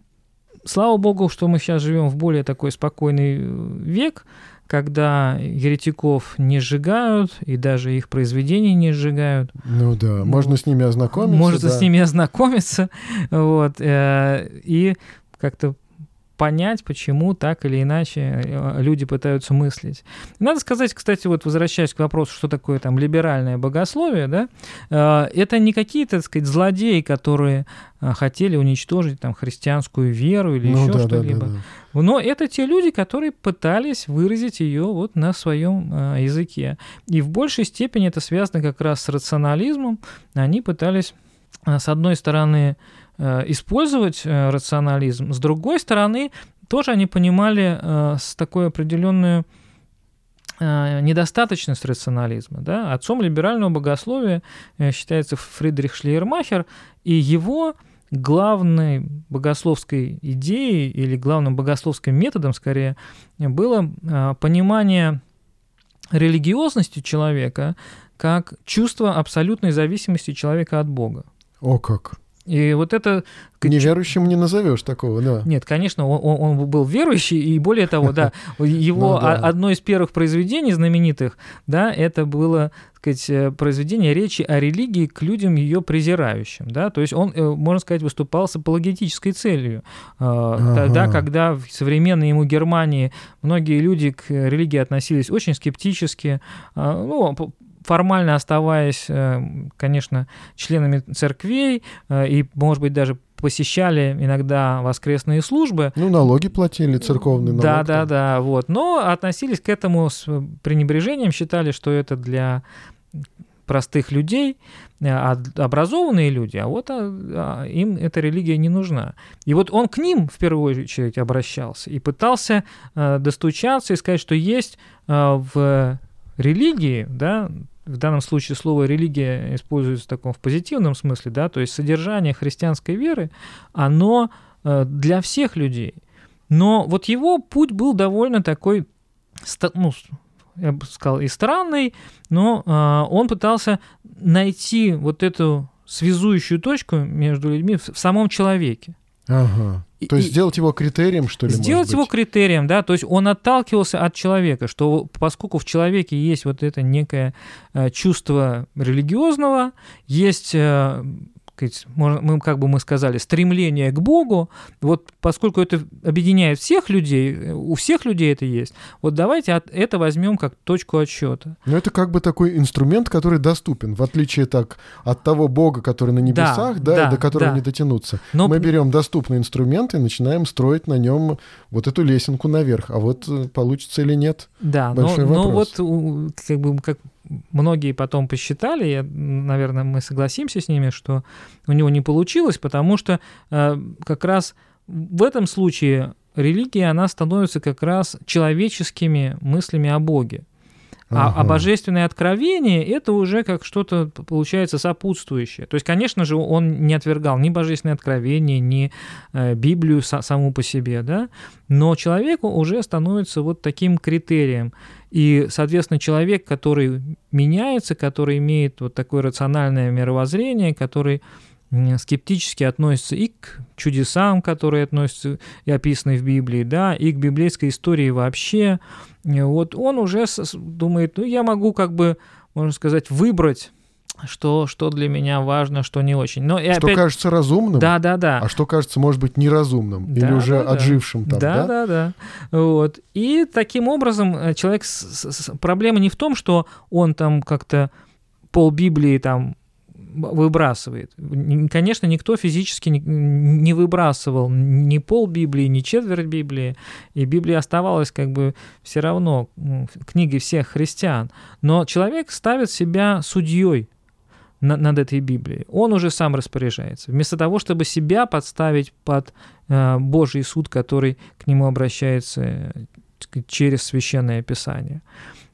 слава богу, что мы сейчас живем в более такой спокойный э, век, когда еретиков не сжигают, и даже их произведения не сжигают. Ну да, можно ну, с ними ознакомиться. Можно да. с ними ознакомиться, вот, э, и как-то понять, почему так или иначе э, люди пытаются мыслить. Надо сказать, кстати, вот возвращаясь к вопросу, что такое там либеральное богословие, да, э, это не какие-то, так сказать, злодеи, которые э, хотели уничтожить там христианскую веру или ну, еще да, что-либо. Да, да, да. Но это те люди, которые пытались выразить ее вот на своем языке. И в большей степени это связано как раз с рационализмом. Они пытались, с одной стороны, Э, использовать э, рационализм. С другой стороны, тоже они понимали э, с такой определенную недостаточность рационализма. Да? Отцом либерального богословия считается Фридрих Шлейермахер, и его главной богословской идеей или главным богословским методом, скорее, было понимание религиозности человека как чувство абсолютной зависимости человека от Бога. О как! И вот это... Неверующим не назовешь такого, да. Нет, конечно, он, он был верующий, и более того, да, *laughs* его ну, да. одно из первых произведений знаменитых, да, это было сказать, э, произведение речи о религии к людям ее презирающим. Да? То есть он, э, можно сказать, выступал с апологетической целью. А, ага. Тогда, когда в современной ему Германии многие люди к религии относились очень скептически, а, ну, формально оставаясь, э, конечно, членами церквей э, и, может быть, даже посещали иногда воскресные службы. Ну, налоги платили, церковные налоги. Да, да, да, вот. Но относились к этому с пренебрежением, считали, что это для простых людей, э, а образованные люди, а вот а, а, им эта религия не нужна. И вот он к ним в первую очередь обращался и пытался э, достучаться и сказать, что есть э, в религии, да, в данном случае слово религия используется в таком в позитивном смысле, да, то есть содержание христианской веры, оно э, для всех людей. Но вот его путь был довольно такой, ну, я бы сказал, и странный, но э, он пытался найти вот эту связующую точку между людьми в, в самом человеке. Ага. То есть и, сделать его критерием, что ли? Сделать его критерием, да. То есть он отталкивался от человека, что поскольку в человеке есть вот это некое э, чувство религиозного, есть э, мы, как бы мы сказали, стремление к Богу, вот поскольку это объединяет всех людей, у всех людей это есть, вот давайте от, это возьмем как точку отсчета. Но это как бы такой инструмент, который доступен, в отличие так от того Бога, который на небесах, да, да, да до которого да. не дотянуться. Но... Мы берем доступный инструмент и начинаем строить на нем вот эту лесенку наверх, а вот э, получится или нет. Да, Большой но, вопрос. но вот как бы как многие потом посчитали, я, наверное, мы согласимся с ними, что у него не получилось, потому что э, как раз в этом случае религия, она становится как раз человеческими мыслями о Боге. А, ага. а божественное откровение это уже как что-то получается сопутствующее. То есть, конечно же, он не отвергал ни божественное откровение, ни э, Библию са- саму по себе, да, но человеку уже становится вот таким критерием. И, соответственно, человек, который меняется, который имеет вот такое рациональное мировоззрение, который скептически относится и к чудесам, которые относятся и описаны в Библии, да, и к библейской истории вообще. Вот он уже думает, ну, я могу как бы, можно сказать, выбрать что, что для меня важно, что не очень. Но и что опять... кажется разумным, да, да, да. а что кажется, может быть, неразумным да, или уже да, отжившим да. там, да? Да, да, да. Вот. И таким образом э, человек... С, с, проблема не в том, что он там как-то пол Библии там выбрасывает. Конечно, никто физически не выбрасывал ни пол Библии, ни четверть Библии, и Библия оставалась как бы все равно книгой всех христиан. Но человек ставит себя судьей над этой Библией. Он уже сам распоряжается. Вместо того, чтобы себя подставить под э, Божий суд, который к нему обращается э, через священное писание.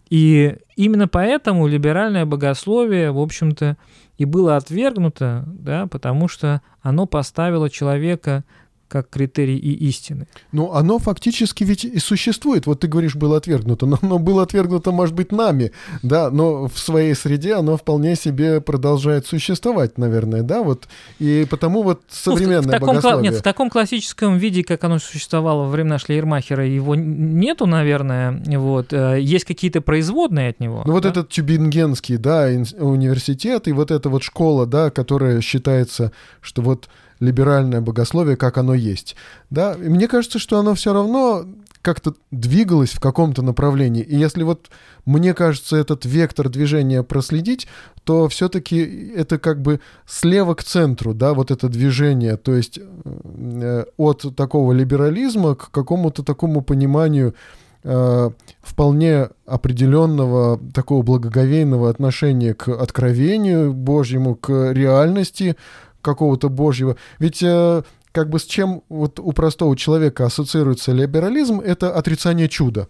И именно поэтому либеральное богословие, в общем-то, и было отвергнуто, да, потому что оно поставило человека как критерий и истины. Ну, оно фактически ведь и существует. Вот ты говоришь, было отвергнуто, но оно было отвергнуто, может быть, нами, да, но в своей среде оно вполне себе продолжает существовать, наверное, да, вот. И потому вот современное ну, в, в таком, богословие... Нет, в таком классическом виде, как оно существовало во времена Шлейермахера, его нету, наверное, вот. Э, есть какие-то производные от него. Ну, да? вот этот Тюбингенский, да, университет и вот эта вот школа, да, которая считается, что вот либеральное богословие, как оно есть. Да? И мне кажется, что оно все равно как-то двигалось в каком-то направлении. И если вот, мне кажется, этот вектор движения проследить, то все-таки это как бы слева к центру, да, вот это движение, то есть э, от такого либерализма к какому-то такому пониманию э, вполне определенного такого благоговейного отношения к откровению Божьему, к реальности, какого-то божьего. Ведь э, как бы с чем вот у простого человека ассоциируется либерализм, это отрицание чуда.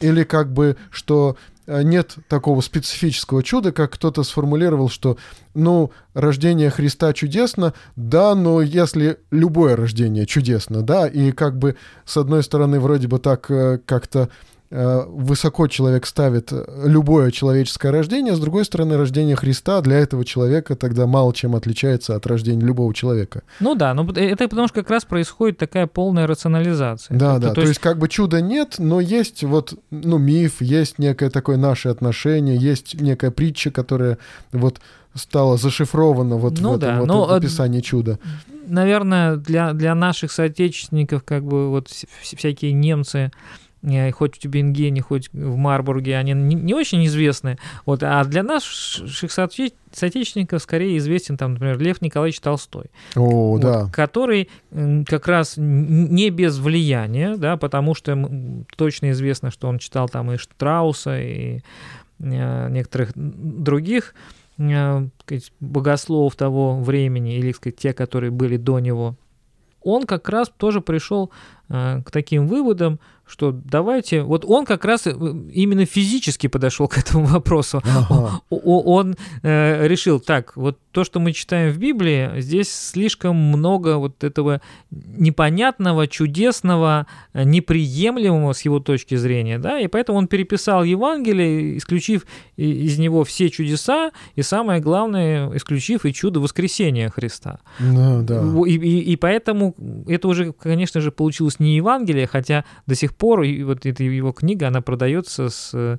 Или как бы, что э, нет такого специфического чуда, как кто-то сформулировал, что, ну, рождение Христа чудесно, да, но если любое рождение чудесно, да, и как бы с одной стороны вроде бы так э, как-то высоко человек ставит любое человеческое рождение, с другой стороны, рождение Христа для этого человека тогда мало чем отличается от рождения любого человека. Ну да, но это потому что как раз происходит такая полная рационализация. Да, да, то, то есть... есть как бы чуда нет, но есть вот, ну, миф, есть некое такое наше отношение, есть некая притча, которая вот стала зашифрована вот ну, в этом да, вот но, описании чуда. Наверное, для, для наших соотечественников, как бы вот всякие немцы, Э, хоть в Тюбингене, хоть в Марбурге, они не, не очень известны. Вот, а для наших соотечественников скорее известен, там, например, Лев Николаевич Толстой, О, вот, да. который как раз не без влияния, да, потому что точно известно, что он читал там и Штрауса, и э, некоторых других э, сказать, богословов того времени, или сказать, те, которые были до него. Он как раз тоже пришел к таким выводам, что давайте... Вот он как раз э, именно физически подошел к этому вопросу. Ага. Он э, решил, так, вот то, что мы читаем в Библии, здесь слишком много вот этого непонятного, чудесного, неприемлемого с его точки зрения, да, и поэтому он переписал Евангелие, исключив из него все чудеса, и самое главное, исключив и чудо воскресения Христа. Да, да. И, и, и поэтому это уже, конечно же, получилось не Евангелие, хотя до сих пор и вот эта его книга, она продается с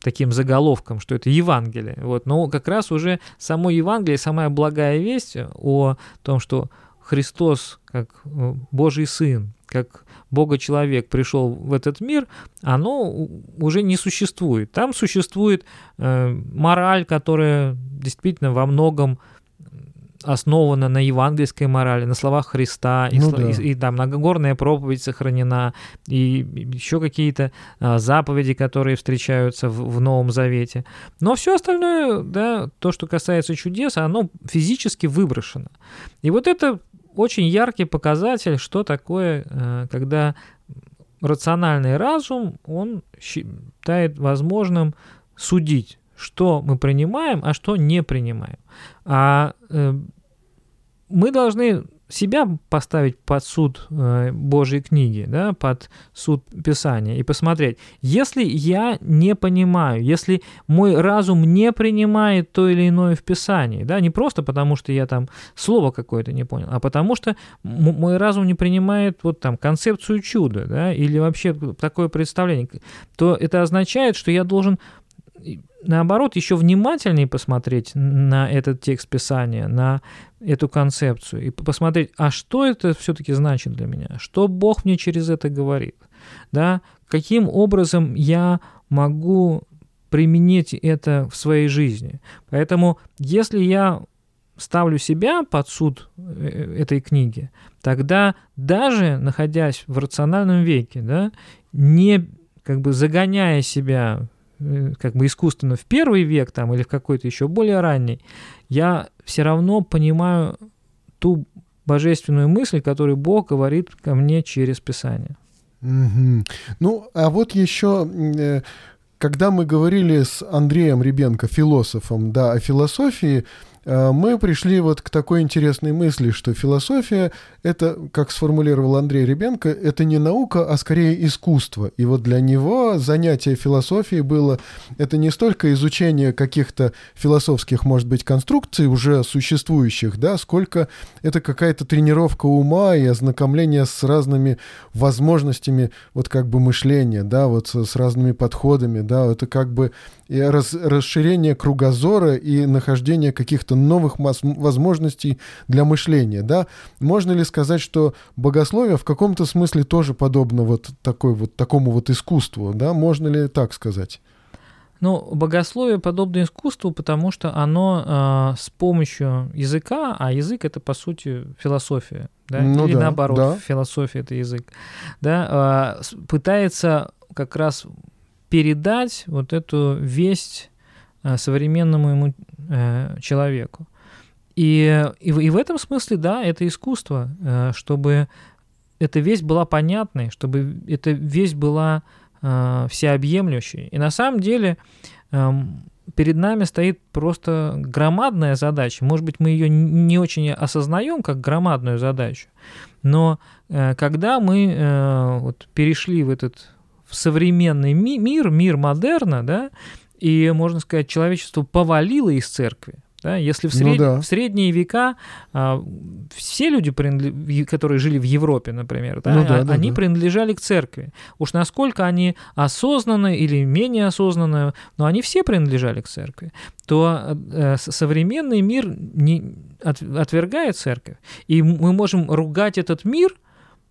таким заголовком, что это Евангелие. Вот. Но как раз уже само Евангелие, самая благая весть о том, что Христос, как э, Божий Сын, как Бога-человек пришел в этот мир, оно уже не существует. Там существует э, мораль, которая действительно во многом основана на евангельской морали, на словах Христа, и, ну, да. и, и там многогорная проповедь сохранена, и еще какие-то а, заповеди, которые встречаются в, в Новом Завете. Но все остальное, да, то, что касается чудес, оно физически выброшено. И вот это очень яркий показатель, что такое, а, когда рациональный разум, он считает возможным судить что мы принимаем, а что не принимаем. А э, мы должны себя поставить под суд э, Божьей книги, да, под суд Писания и посмотреть, если я не понимаю, если мой разум не принимает то или иное в Писании, да, не просто потому, что я там слово какое-то не понял, а потому что мой разум не принимает вот там концепцию чуда, да, или вообще такое представление, то это означает, что я должен наоборот, еще внимательнее посмотреть на этот текст Писания, на эту концепцию и посмотреть, а что это все-таки значит для меня, что Бог мне через это говорит, да, каким образом я могу применить это в своей жизни. Поэтому, если я ставлю себя под суд э, этой книги, тогда даже находясь в рациональном веке, да, не как бы загоняя себя Э, как бы искусственно в первый век там или в какой-то еще более ранний, я все равно понимаю ту божественную мысль, которую Бог говорит ко мне через Писание. Угу. Ну, а вот еще, э, когда мы говорили с Андреем Ребенко, философом, да, о философии, мы пришли вот к такой интересной мысли, что философия — это, как сформулировал Андрей Ребенко, это не наука, а скорее искусство. И вот для него занятие философией было — это не столько изучение каких-то философских, может быть, конструкций уже существующих, да, сколько это какая-то тренировка ума и ознакомление с разными возможностями вот как бы мышления, да, вот с, с разными подходами, да, это как бы и раз, расширение кругозора и нахождение каких-то новых возможностей для мышления, да? Можно ли сказать, что богословие в каком-то смысле тоже подобно вот, такой вот такому вот искусству, да? Можно ли так сказать? Ну, богословие подобно искусству, потому что оно э, с помощью языка, а язык это по сути философия, да, ну или да, наоборот, да. философия это язык, да, э, пытается как раз передать вот эту весть э, современному ему э, человеку. И, и, и в этом смысле, да, это искусство, э, чтобы эта весть была понятной, чтобы эта весть была всеобъемлющей. И на самом деле эм, перед нами стоит просто громадная задача. Может быть, мы ее не очень осознаем как громадную задачу, но когда мы вот перешли в этот в современный ми- мир, мир модерна, да, и, можно сказать, человечество повалило из церкви. Да? Если в, сред... ну, да. в средние века а, все люди, принадлеж... которые жили в Европе, например, да, ну, да, а, они да. принадлежали к церкви. Уж насколько они осознанно или менее осознанно, но они все принадлежали к церкви, то э, современный мир не от... отвергает церковь. И мы можем ругать этот мир,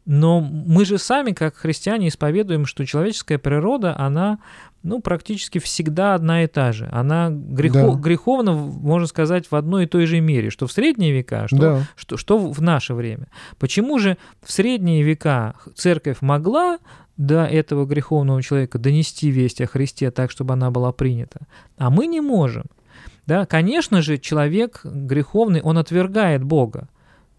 но мы же сами, как христиане, исповедуем, что человеческая природа, она ну, практически всегда одна и та же. Она грехо, да. греховна, можно сказать, в одной и той же мере, что в средние века, что, да. что, что в наше время. Почему же в средние века церковь могла до этого греховного человека донести весть о Христе так, чтобы она была принята, а мы не можем? Да, конечно же, человек греховный, он отвергает Бога,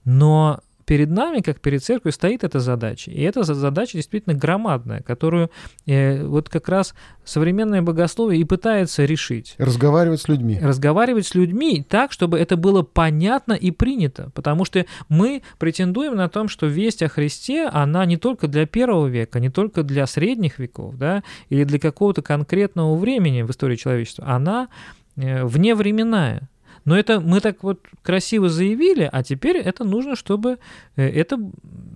но перед нами, как перед церковью, стоит эта задача. И эта задача действительно громадная, которую э, вот как раз современное богословие и пытается решить. Разговаривать с людьми. Разговаривать с людьми так, чтобы это было понятно и принято. Потому что мы претендуем на том, что весть о Христе, она не только для первого века, не только для средних веков, да, или для какого-то конкретного времени в истории человечества, она э, вневременная. Но это мы так вот красиво заявили, а теперь это нужно, чтобы э, это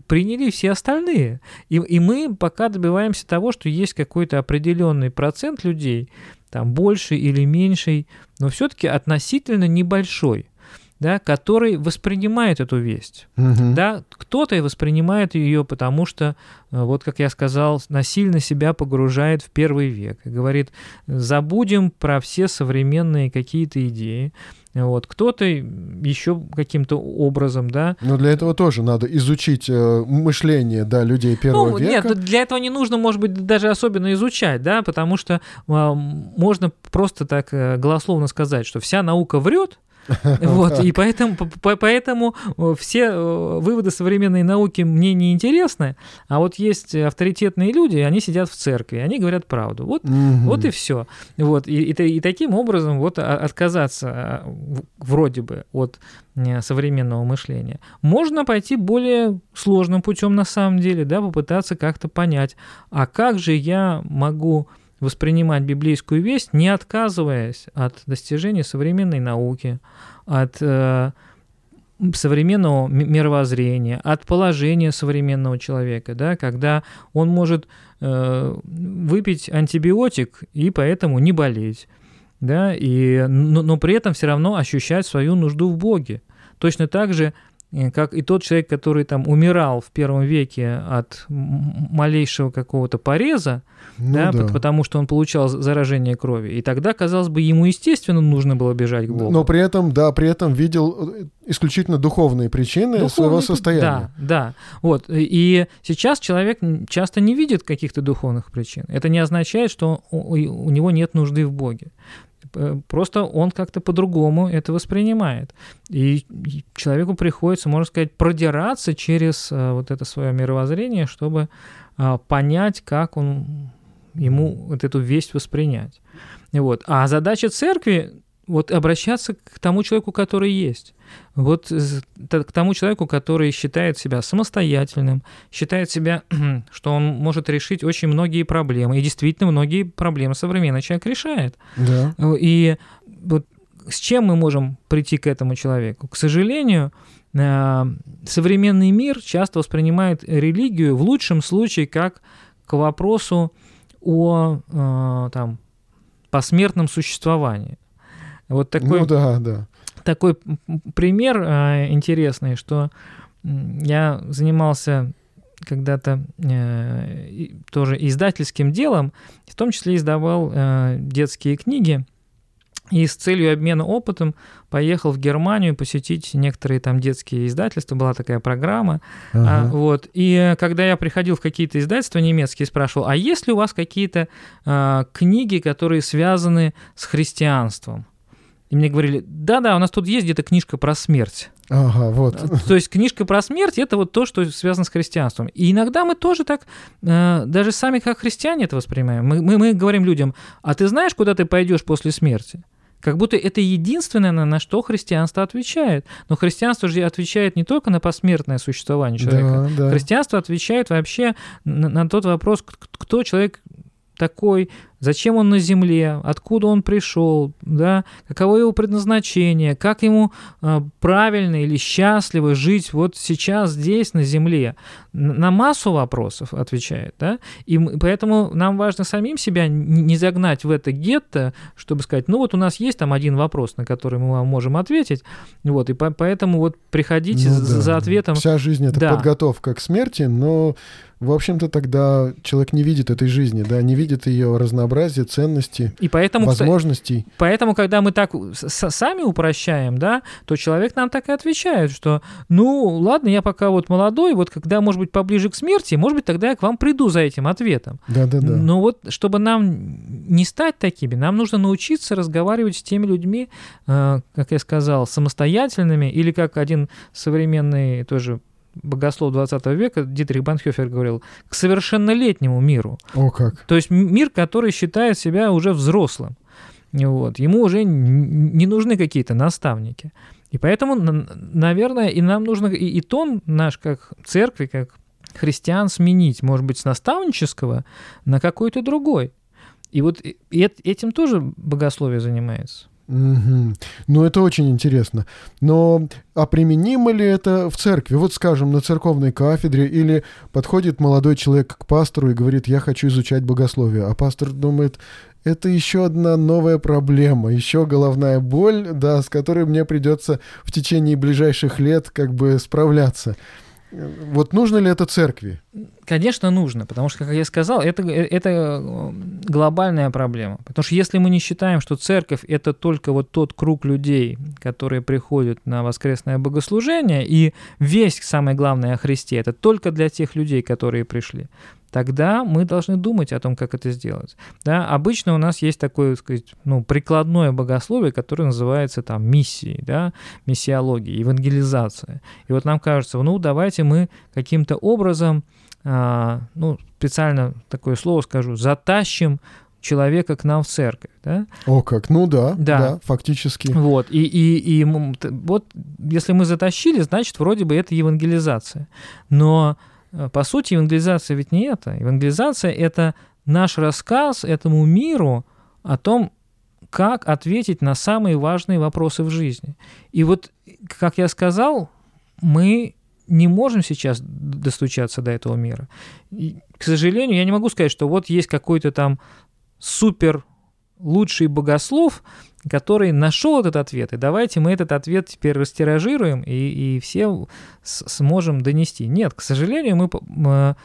приняли все остальные. И, и мы пока добиваемся того, что есть какой-то определенный процент людей, там больше или меньший, но все-таки относительно небольшой, да, который воспринимает эту весть. Угу. Да, кто-то воспринимает ее, потому что, э, вот как я сказал, насильно себя погружает в первый век и говорит, забудем про все современные какие-то идеи, вот. Кто-то еще каким-то образом, да. Но для этого тоже надо изучить э, мышление, да, людей первого ну, века. Нет, для этого не нужно, может быть, даже особенно изучать, да, потому что э, можно просто так э, голословно сказать, что вся наука врет, *laughs* Вот, и поэтому, поэтому э, все э, выводы современной науки мне не интересны, а вот есть авторитетные люди, они сидят в церкви, они говорят правду. Вот, вот и все. Вот, и, и, и таким образом вот отказаться а, вроде бы от э, современного мышления. Можно пойти более сложным путем на самом деле, да, попытаться как-то понять, а как же я могу воспринимать библейскую весть, не отказываясь от достижений современной науки, от э, современного мировоззрения, от положения современного человека, да, когда он может э, выпить антибиотик и поэтому не болеть, да, и, но, но при этом все равно ощущать свою нужду в Боге. Точно так же как и тот человек, который там умирал в первом веке от малейшего какого-то пореза, ну, да, да. потому что он получал заражение крови. И тогда, казалось бы, ему, естественно, нужно было бежать к Богу. Но при этом, да, при этом видел э, исключительно духовные причины духовные, своего состояния. Да, да. Вот. И сейчас человек часто не видит каких-то духовных причин. Это не означает, что у него нет нужды в Боге. Просто он как-то по-другому это воспринимает. И человеку приходится, можно сказать, продираться через э, вот это свое мировоззрение, чтобы а, понять, как он ему вот эту весть воспринять. Вот. А задача церкви вот обращаться к тому человеку, который есть. Вот к тому человеку, который считает себя самостоятельным, считает себя, *clears throat* что он может решить очень многие проблемы. И действительно, многие проблемы современный человек решает. Да. И вот с чем мы можем прийти к этому человеку? К сожалению, э, современный мир часто воспринимает религию в лучшем случае как к вопросу о э, там, посмертном существовании. Вот такой, ну да, да. Такой пример э, интересный, что я занимался когда-то э, тоже издательским делом, в том числе издавал э, детские книги. И с целью обмена опытом поехал в Германию посетить некоторые там детские издательства, была такая программа. Ага. А, вот. И когда я приходил в какие-то издательства немецкие, спрашивал, а есть ли у вас какие-то а, книги, которые связаны с христианством? И мне говорили, да-да, у нас тут есть где-то книжка про смерть. Ага, вот. Э, то есть книжка про смерть это вот то, что связано с христианством. И иногда мы тоже так, э, даже сами как христиане это воспринимаем. Мы, мы, мы говорим людям, а ты знаешь, куда ты пойдешь после смерти? Как будто это единственное, на, на что христианство отвечает. Но христианство же отвечает не только на посмертное существование человека. Да, да. Христианство отвечает вообще на, на тот вопрос, кто человек такой, зачем он на земле, откуда он пришел, да, каково его предназначение, как ему э, правильно или счастливо жить вот сейчас здесь на земле. На массу вопросов отвечает, да, и поэтому нам важно самим себя не загнать в это гетто, чтобы сказать, ну вот у нас есть там один вопрос, на который мы вам можем ответить, вот, и по поэтому вот приходите ну, за, да. за ответом. Вся жизнь это да. подготовка к смерти, но в общем-то, тогда человек не видит этой жизни, да, не видит ее разнообразия, ценностей, и поэтому, возможностей. Поэтому, когда мы так сами упрощаем, да, то человек нам так и отвечает, что, ну, ладно, я пока вот молодой, вот когда, может быть, поближе к смерти, может быть, тогда я к вам приду за этим ответом. Да-да-да. Но вот, чтобы нам не стать такими, нам нужно научиться разговаривать с теми людьми, э, как я сказал, самостоятельными, или как один современный тоже богослов 20 века Дитрих Банхёфер говорил, к совершеннолетнему миру. О как! То есть мир, который считает себя уже взрослым. Вот. Ему уже не нужны какие-то наставники. И поэтому, наверное, и нам нужно и, и тон наш, как церкви, как христиан, сменить, может быть, с наставнического на какой-то другой. И вот этим тоже богословие занимается. Угу. Ну, это очень интересно. Но а применимо ли это в церкви? Вот, скажем, на церковной кафедре или подходит молодой человек к пастору и говорит, я хочу изучать богословие, а пастор думает, это еще одна новая проблема, еще головная боль, да, с которой мне придется в течение ближайших лет как бы справляться. Вот нужно ли это церкви? Конечно, нужно, потому что, как я сказал, это, это глобальная проблема. Потому что если мы не считаем, что церковь — это только вот тот круг людей, которые приходят на воскресное богослужение, и весь, самое главное, о Христе — это только для тех людей, которые пришли, тогда мы должны думать о том, как это сделать. Да? Обычно у нас есть такое, так сказать, ну, прикладное богословие, которое называется там миссией, да? миссиологией, евангелизация. И вот нам кажется, ну, давайте мы каким-то образом, а, ну, специально такое слово скажу, затащим человека к нам в церковь. Да? О, как, ну да, да, да фактически. Вот, и, и, и вот если мы затащили, значит, вроде бы это евангелизация. Но по сути, евангелизация ведь не это. Евангелизация — это наш рассказ этому миру о том, как ответить на самые важные вопросы в жизни. И вот, как я сказал, мы не можем сейчас достучаться до этого мира. И, к сожалению, я не могу сказать, что вот есть какой-то там супер лучший богослов, который нашел этот ответ, и давайте мы этот ответ теперь растиражируем и, и все сможем донести. Нет, к сожалению, мы, мы,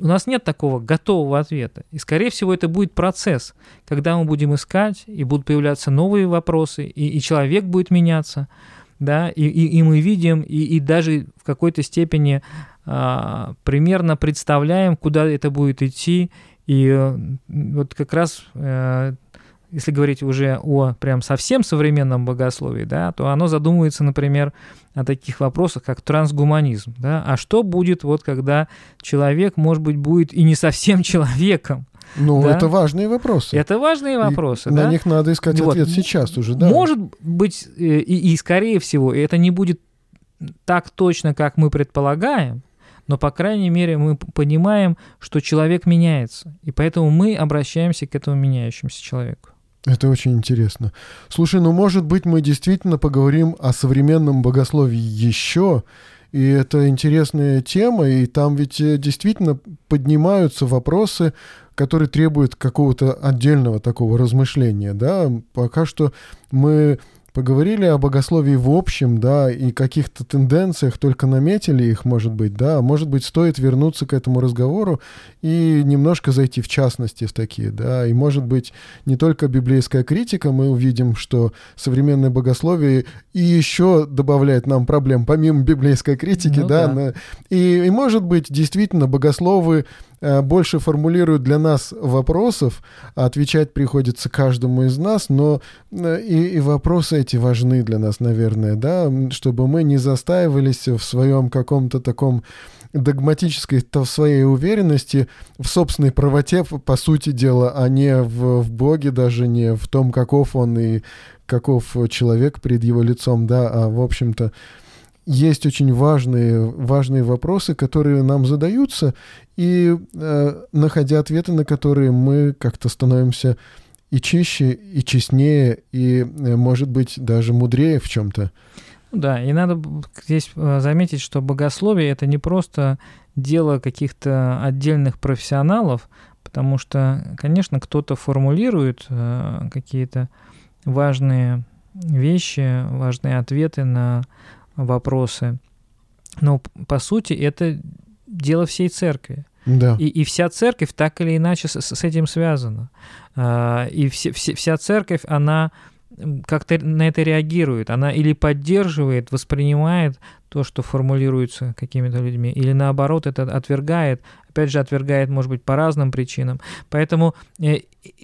у нас нет такого готового ответа. И, скорее всего, это будет процесс, когда мы будем искать, и будут появляться новые вопросы, и, и человек будет меняться, да, и, и, и мы видим, и, и даже в какой-то степени а, примерно представляем, куда это будет идти, и э, вот как раз э, если говорить уже о прям совсем современном богословии, да, то оно задумывается, например, о таких вопросах, как трансгуманизм. Да? А что будет, вот, когда человек, может быть, будет и не совсем *laughs* человеком? Ну, да? это важные вопросы. Это важные вопросы, и да? На них надо искать вот. ответ сейчас уже, да? Может быть, э, и, и скорее всего, это не будет так точно, как мы предполагаем, но, по крайней мере, мы понимаем, что человек меняется, и поэтому мы обращаемся к этому меняющемуся человеку. Это очень интересно. Слушай, ну, может быть, мы действительно поговорим о современном богословии еще, и это интересная тема, и там ведь э, действительно поднимаются вопросы, которые требуют какого-то отдельного такого размышления, да. Пока что мы поговорили о богословии в общем, да, и каких-то тенденциях, только наметили их, может быть, да, может быть, стоит вернуться к этому разговору и немножко зайти в частности в такие, да, и, может быть, не только библейская критика, мы увидим, что современное богословие и еще добавляет нам проблем, помимо библейской критики, ну, да, да. и, и, может быть, действительно, богословы больше формулируют для нас вопросов, а отвечать приходится каждому из нас, но э, и, и вопросы эти важны для нас, наверное, да, чтобы мы не застаивались в своем каком-то таком догматической то в своей уверенности в собственной правоте, по сути дела, а не в, в Боге, даже не в том, каков он и каков человек перед его лицом, да, а, в общем-то, есть очень важные, важные вопросы, которые нам задаются, и э, находя ответы на которые мы как-то становимся и чище, и честнее, и, э, может быть, даже мудрее в чем-то. Да, и надо здесь э, заметить, что богословие это не просто дело каких-то отдельных профессионалов, потому что, конечно, кто-то формулирует э, какие-то важные вещи, важные ответы на вопросы. Но по сути это дело всей церкви. Да. И, и вся церковь так или иначе с, с этим связана. А, и все, все, вся церковь, она как-то на это реагирует. Она или поддерживает, воспринимает то, что формулируется какими-то людьми, или наоборот это отвергает. Опять же, отвергает, может быть, по разным причинам. Поэтому э,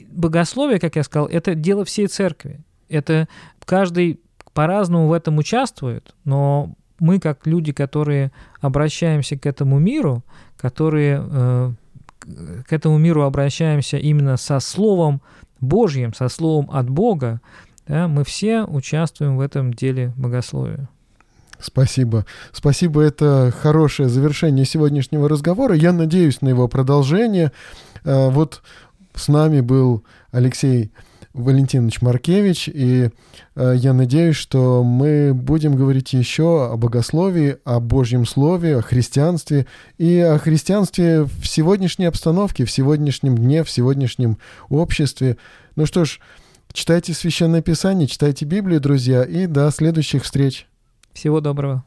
богословие, как я сказал, это дело всей церкви. Это каждый по-разному в этом участвует, но мы, как люди, которые обращаемся к этому миру, которые э, к этому миру обращаемся именно со Словом Божьим, со Словом от Бога, да, мы все участвуем в этом деле богословия. Спасибо. Спасибо, это хорошее завершение сегодняшнего разговора. Я надеюсь на его продолжение. Э, вот с нами был Алексей Валентинович Маркевич, и э, я надеюсь, что мы будем говорить еще о богословии, о Божьем Слове, о христианстве и о христианстве в сегодняшней обстановке, в сегодняшнем дне, в сегодняшнем обществе. Ну что ж, читайте Священное Писание, читайте Библию, друзья, и до следующих встреч. Всего доброго.